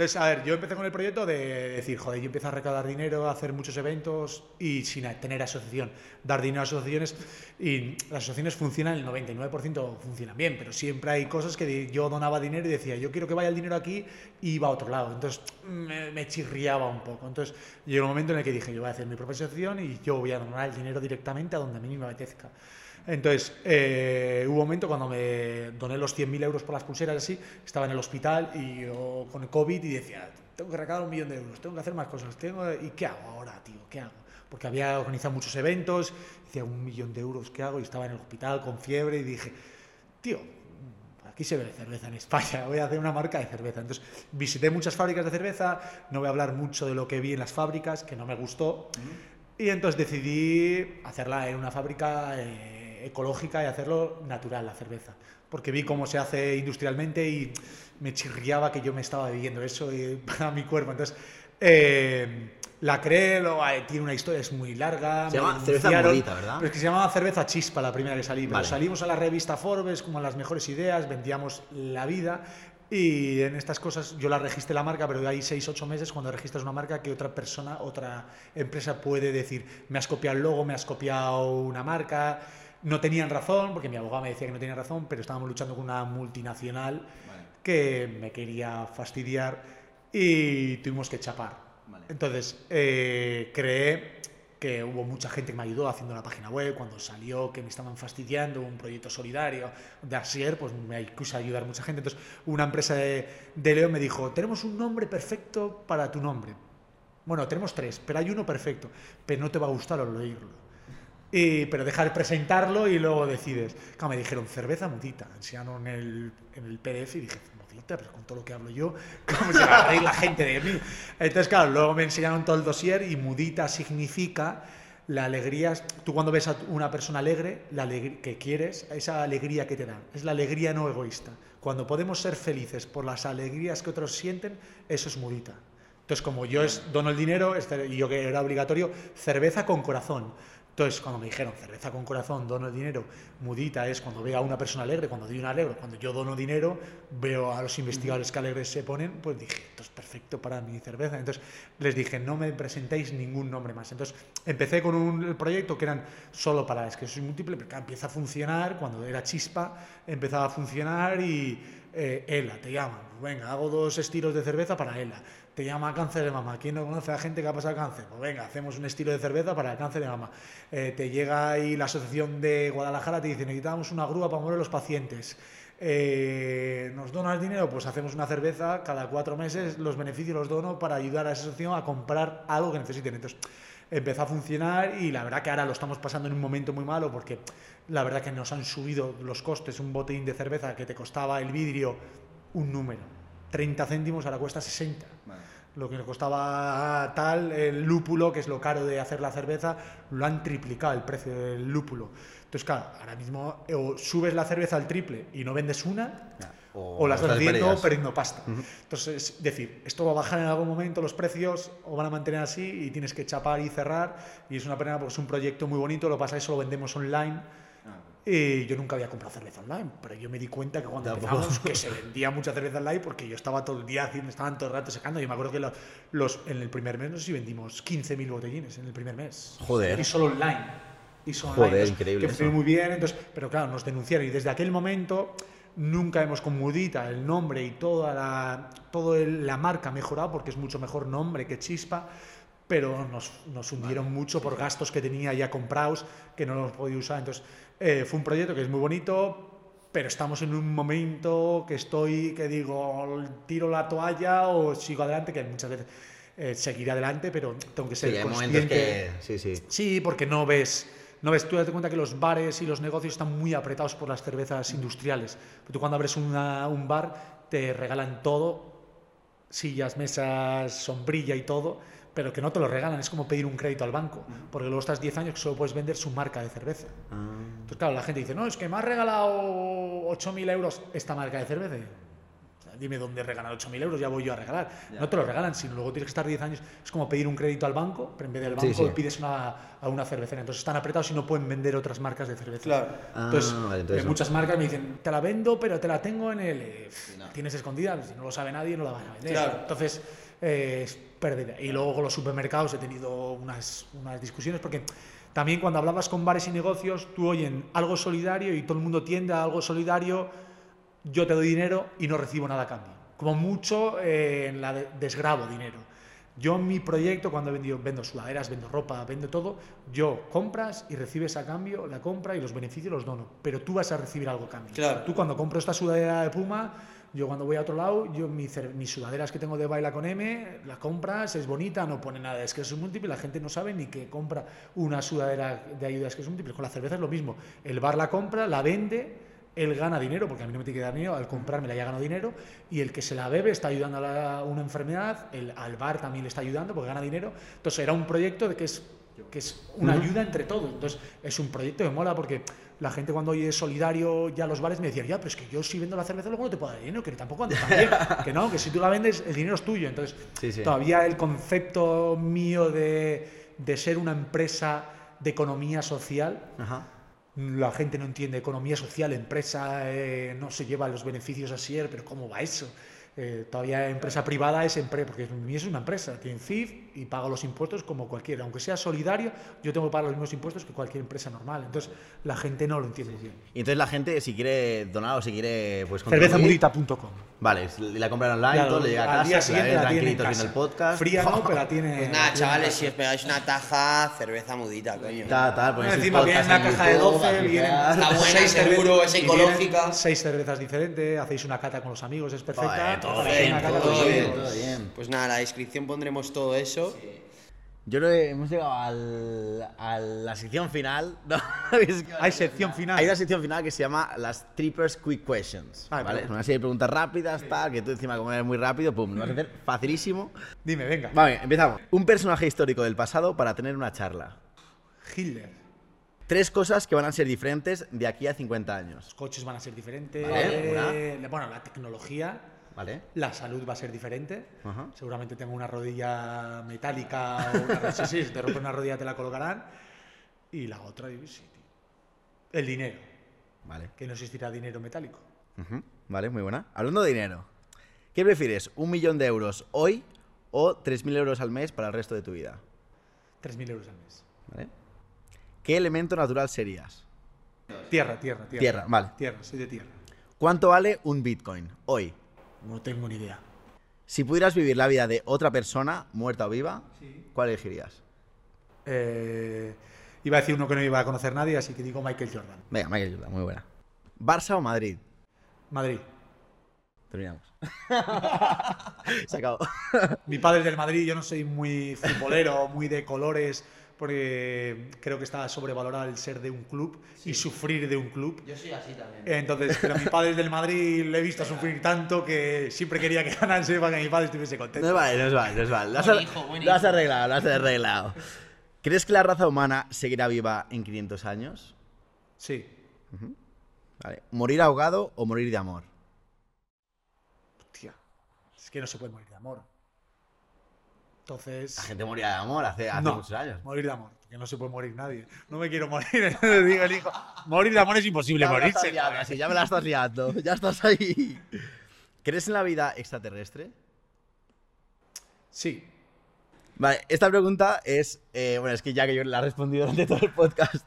C: Entonces, a ver, yo empecé con el proyecto de decir, joder, yo empiezo a recaudar dinero, a hacer muchos eventos y sin tener asociación, dar dinero a asociaciones y las asociaciones funcionan, el 99% funcionan bien, pero siempre hay cosas que yo donaba dinero y decía, yo quiero que vaya el dinero aquí y iba a otro lado. Entonces me, me chirriaba un poco. Entonces llegó un momento en el que dije, yo voy a hacer mi propia asociación y yo voy a donar el dinero directamente a donde a mí me apetezca. Entonces, eh, hubo un momento cuando me doné los 100.000 euros por las pulseras, así, estaba en el hospital y yo con el COVID y decía, tengo que recaudar un millón de euros, tengo que hacer más cosas, tengo... ¿y qué hago ahora, tío? ¿Qué hago? Porque había organizado muchos eventos, decía, un millón de euros, ¿qué hago? Y estaba en el hospital con fiebre y dije, tío, aquí se bebe cerveza en España, voy a hacer una marca de cerveza. Entonces, visité muchas fábricas de cerveza, no voy a hablar mucho de lo que vi en las fábricas, que no me gustó, y entonces decidí hacerla en una fábrica eh, ecológica y hacerlo natural, la cerveza. Porque vi cómo se hace industrialmente y me chirriaba que yo me estaba bebiendo eso y, para mi cuerpo. Entonces, eh, la creé, lo- eh, tiene una historia, es muy larga.
D: Se llama cerveza Morita, ¿verdad?
C: Pero es que se llamaba Cerveza Chispa la primera que salí. Pero
D: Vale.
C: salimos a la revista Forbes como las mejores ideas, vendíamos la vida. Y en estas cosas yo la registré la marca, pero hay 6, 8 meses cuando registras una marca que otra persona, otra empresa puede decir, me has copiado el logo, me has copiado una marca. No tenían razón, porque mi abogado me decía que no tenía razón, pero estábamos luchando con una multinacional que me quería fastidiar y tuvimos que chapar.
D: Vale.
C: Entonces, eh, creé que hubo mucha gente que me ayudó haciendo la página web, cuando salió que me estaban fastidiando, un proyecto solidario de Asier, pues me puse a ayudar mucha gente. Entonces, una empresa de, de León me dijo, tenemos un nombre perfecto para tu nombre. Bueno, tenemos tres, pero hay uno perfecto, pero no te va a gustar al oírlo. Y, pero dejar presentarlo y luego decides. Claro, me dijeron cerveza mudita. Enseñaron el, en el PDF y dije, mudita, pero con todo lo que hablo yo, ¿cómo se va a reír la gente de mí? Entonces, claro, luego me enseñaron todo el dossier y mudita significa la alegría. Tú cuando ves a una persona alegre, la alegría que quieres, esa alegría que te dan, es la alegría no egoísta. Cuando podemos ser felices por las alegrías que otros sienten, eso es mudita. Entonces, como yo es, dono el dinero, este- y yo que era obligatorio, cerveza con corazón. Entonces, cuando me dijeron cerveza con corazón, dono dinero, mudita es cuando veo a una persona alegre, cuando doy un alegre, cuando yo dono dinero, veo a los investigadores que alegres se ponen, pues dije, esto es perfecto para mi cerveza. Entonces, les dije, no me presentéis ningún nombre más. Entonces, empecé con un proyecto que eran solo para esclerosis múltiple, pero que empieza a funcionar, cuando era chispa, empezaba a funcionar y eh, ELA, te llaman. Venga, hago dos estilos de cerveza para ELA. Te llama cáncer de mama. ¿Quién no conoce a gente que ha pasado cáncer? Pues venga, hacemos un estilo de cerveza para el cáncer de mama. Eh, te llega ahí la Asociación de Guadalajara, te dice, necesitamos una grúa para mover a los pacientes. Eh, ¿Nos donas dinero? Pues hacemos una cerveza cada cuatro meses, los beneficios los dono para ayudar a esa asociación a comprar algo que necesiten. Entonces, empezó a funcionar y la verdad que ahora lo estamos pasando en un momento muy malo porque la verdad que nos han subido los costes. Un botellín de cerveza que te costaba el vidrio un número, 30 céntimos, ahora cuesta 60. Lo que le costaba tal, el lúpulo, que es lo caro de hacer la cerveza, lo han triplicado el precio del lúpulo. Entonces, claro, ahora mismo o subes la cerveza al triple y no vendes una,
D: O
C: o, la
D: estás
C: vendiendo perdiendo pasta. Entonces, es decir, esto va a bajar en algún momento los precios o van a mantener así y tienes que chapar y cerrar. Y es una pena porque es un proyecto muy bonito, lo que pasa es que eso lo vendemos online. Y yo nunca había comprado cerveza online, pero yo me di cuenta que cuando empezamos que se vendía mucha cerveza online porque yo estaba todo el día haciendo, estaban todo el rato sacando. Yo me acuerdo que lo- los, en el primer mes no sé si vendimos 15.000 botellines en el primer mes.
D: Joder.
C: Y solo online. Y solo
D: Joder,
C: online. Entonces,
D: increíble
C: Que fue muy bien, entonces, pero claro, nos denunciaron y desde aquel momento nunca hemos con Mudita el nombre y toda la, todo el- la marca mejorado porque es mucho mejor nombre que Chispa, pero nos, nos hundieron mucho por gastos que tenía ya comprados que no los podía usar. Entonces, eh, fue un proyecto que es muy bonito, pero estamos en un momento que estoy, que digo, tiro la toalla o sigo adelante, que muchas veces eh, seguiré adelante, pero tengo que ser
D: Sí,
C: consciente.
D: que. Sí, sí.
C: Sí, porque no ves, no ves, tú date cuenta que los bares y los negocios están muy apretados por las cervezas industriales. Pero tú cuando abres una- un bar te regalan todo, sillas, mesas, sombrilla y todo, pero que no te lo regalan, es como pedir un crédito al banco, porque luego estás 10 años que solo puedes vender su marca de cerveza.
D: Ah.
C: Entonces, claro, la gente dice, no, es que me has regalado 8.000 euros esta marca de cerveza. Y, o sea, Dime dónde regalar 8.000 euros, ya voy yo a regalar. No te lo regalan, sino luego tienes que estar 10 años. Es como pedir un crédito al banco, pero en vez del
D: Sí,
C: banco
D: sí.
C: pides una, a una cervecera. Entonces están apretados y no pueden vender otras marcas de cerveza.
A: Claro.
D: Ah,
C: Entonces,
D: vale, entonces no.
C: muchas marcas me dicen, te la vendo, pero te la tengo en el... eh, Tienes escondida, si no lo sabe nadie, no la van a vender.
A: Claro.
C: Entonces, eh, es pérdida. Y luego con los supermercados he tenido unas, unas discusiones porque también cuando hablabas con bares y negocios, tú oyen algo solidario y todo el mundo tiende a algo solidario, yo te doy dinero y no recibo nada a cambio. Como mucho eh, en la de- desgrabo dinero. Yo en mi proyecto, cuando he vendido, vendo sudaderas, vendo ropa, vendo todo, yo compras y recibes a cambio la compra y los beneficios los dono, pero tú vas a recibir algo a cambio.
A: Claro.
C: Tú cuando compro esta sudadera de Puma, yo cuando voy a otro lado, yo mis sudaderas que tengo de Baila con M, la compras, es bonita, no pone nada de esquesos múltiples, la gente no sabe ni que compra una sudadera de ayuda a esquesos múltiples. Con la cerveza es lo mismo. El bar la compra, la vende, él gana dinero, porque a mí no me tiene que dar dinero, al comprármela ya gano dinero, y el que se la bebe está ayudando a la- una enfermedad, el, al bar también le está ayudando porque gana dinero. Entonces era un proyecto de que es, que es una ayuda entre todos. Entonces es un proyecto que mola porque la gente cuando oye solidario ya los bares me decían, ya, pero es que yo si vendo la cerveza luego no te puedo dar dinero, que tampoco ando tan bien. que no, que si tú la vendes el dinero es tuyo. Entonces
D: Sí, sí.
C: todavía el concepto mío de, de ser una empresa de economía social
D: Ajá.
C: la gente no entiende economía social, empresa eh, no se lleva los beneficios así, pero ¿cómo va eso? Eh, todavía empresa privada es empresa, porque mi es una empresa, tiene CIF y paga los impuestos como cualquiera. Aunque sea solidario, yo tengo que pagar los mismos impuestos que cualquier empresa normal. Entonces, la gente no lo entiende bien.
D: Y entonces la gente, si quiere donar o si quiere, pues
C: Cervezamudita.com.
D: Vale, la compran online,
C: Claro,
D: todo, le llega a
C: día
D: casa, la
C: siguiente la tiene en
D: el podcast.
C: Fría no, pero la tiene.
A: Pues nada, chavales, si os pegáis una taja, cerveza mudita, coño.
D: Tal, tal, ponéis el
C: Encima viene
D: podcast
C: una
D: en
C: caja de
D: YouTube,
C: 12,
D: así
C: vienen
A: Está buena,
C: seis
A: seguro, es ecológica.
C: Seis cervezas diferentes, hacéis una cata con los amigos, es perfecta.
D: Joder, todo bien,
A: todo bien,
D: todo bien.
A: Pues nada, en la descripción pondremos todo eso.
D: Yo creo que hemos llegado al- a la sección final. No, es que-
C: Hay sección final.
D: Hay una sección final que se llama las Trippers Quick Questions.
C: Ah,
D: ¿vale? Una serie de preguntas rápidas, tal, que tú encima como eres muy rápido, pum, lo vas a hacer facilísimo.
C: Dime, venga.
D: Vale, empezamos. Un personaje histórico del pasado para tener una charla.
C: Hitler.
D: Tres cosas que van a ser diferentes de aquí a 50 años.
C: Los coches van a ser diferentes.
D: Vale,
C: eh, bueno, la tecnología.
D: ¿Vale?
C: La salud va a ser diferente.
D: Ajá.
C: Seguramente tengo una rodilla metálica o una sí, sí, si te rompe una rodilla te la colocarán. Y la otra, tío. El dinero.
D: Vale.
C: Que no existirá dinero metálico.
D: Vale, muy buena. Hablando de dinero, ¿qué prefieres? ¿Un millón de euros hoy o 3.000 euros al mes para el resto de tu vida?
C: 3.000 euros al mes.
D: ¿Vale? ¿Qué elemento natural serías?
C: Tierra, tierra, tierra.
D: Tierra, vale.
C: Tierra, soy de tierra.
D: ¿Cuánto vale un Bitcoin hoy?
C: No tengo ni idea.
D: Si pudieras vivir la vida de otra persona, muerta o viva, ¿cuál elegirías?
C: Eh, iba a decir uno que no iba a conocer nadie, así que digo Michael Jordan.
D: Venga, Michael Jordan, muy buena. ¿Barça o Madrid?
C: Madrid.
D: Terminamos. Se acabó.
C: Mi padre es del Madrid, yo no soy muy futbolero, muy de colores, porque creo que está sobrevalorado el ser de un club y sufrir de un club.
A: Yo soy así también.
C: Entonces, pero mi padre es del Madrid, le he visto sufrir tanto que siempre quería que ganase para que mi padre estuviese
D: No
C: contento.
D: es vale, no es vale, no es vale. Lo has,
A: hijo,
D: lo has arreglado, lo has arreglado. ¿Crees que la raza humana seguirá viva en 500 años?
C: Sí.
D: Vale. ¿Morir ahogado o morir de amor?
C: Hostia, es que no se puede morir de amor. Entonces,
D: La gente moría de amor hace, hace
C: no,
D: muchos años.
C: morir de amor, que no se puede morir nadie. No me quiero morir, digo el hijo. Morir de amor es imposible
D: Ya me
C: morirse.
D: liando, así, ya me la estás liando. Ya estás ahí. ¿Crees en la vida extraterrestre?
C: Sí,
D: Vale, esta pregunta es, eh, bueno, es que ya que yo la he respondido durante todo el podcast,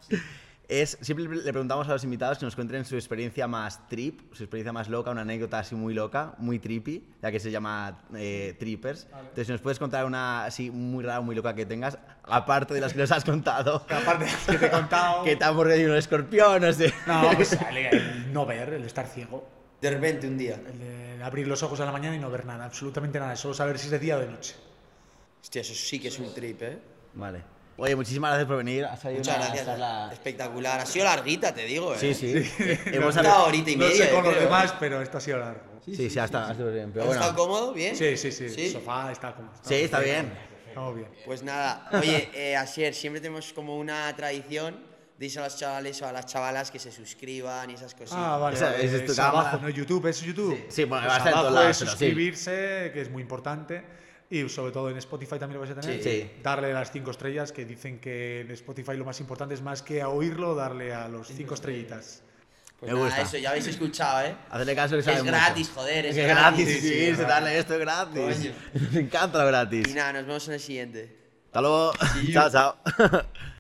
D: es, siempre le preguntamos a los invitados que nos cuenten su experiencia más trip, su experiencia más loca, una anécdota así muy loca, muy trippy, ya que se llama eh, Trippers. Entonces, si nos puedes contar una así muy rara, muy loca que tengas, aparte de las que nos has contado,
C: que aparte de las que te he contado.
D: que te ha mordido un escorpión, no sé.
C: No, pues el, el no ver, el estar ciego.
A: De repente un día.
C: El de abrir los ojos a la mañana y no ver nada, absolutamente nada, solo saber si es de día o de noche.
A: Hostia, eso sí que es un trip, ¿eh?
D: Vale. Oye, muchísimas gracias por venir. Has salido
A: Muchas
D: una
A: gracias.
D: charla-
A: Espectacular. Ha sido larguita, te digo, ¿eh?
D: Sí, sí. Hemos
A: Una horita y
C: no
A: media.
C: sé con los
A: creo,
C: demás,
A: ¿eh?
C: pero esto ha sido largo.
D: Sí, sí, hasta, hasta bien. Pero
A: ¿Has
D: bueno.
A: estado cómodo? ¿Bien?
C: Sí, sí, sí,
A: ¿Sí?
C: el sofá está como.
D: Sí, está bien.
C: Vamos bien.
A: Pues nada, oye, eh, Asier, siempre tenemos como una tradición, dice a los chavales o a las chavalas que se suscriban y esas cositas.
C: Ah, vale.
D: Esa-
C: vale,
D: esa es tu
C: es
D: cámara.
C: abajo, ¿no? YouTube, ¿es YouTube?
D: Sí, sí, bueno,
C: Pues
D: va a estar en
C: abajo
D: todos lados,
C: es
D: pero sí.
C: suscribirse, que es muy importante. Y sobre todo en Spotify también lo vais a tener.
D: Sí. Sí.
C: Darle las cinco estrellas, que dicen que en Spotify lo más importante es más que a oírlo, darle a los cinco estrellitas.
A: Pues
D: Me
A: nada,
D: gusta.
A: eso, ya habéis escuchado, ¿eh?
D: Hacerle caso que sabe
A: Es
D: mucho.
A: gratis, joder, es
D: Es
A: gratis.
D: gratis,
C: Sí, sí,
D: sí, darle esto es gratis.
A: Coño.
D: Me encanta lo gratis.
A: Y nada, nos vemos en el siguiente.
D: Hasta luego. chao, chao.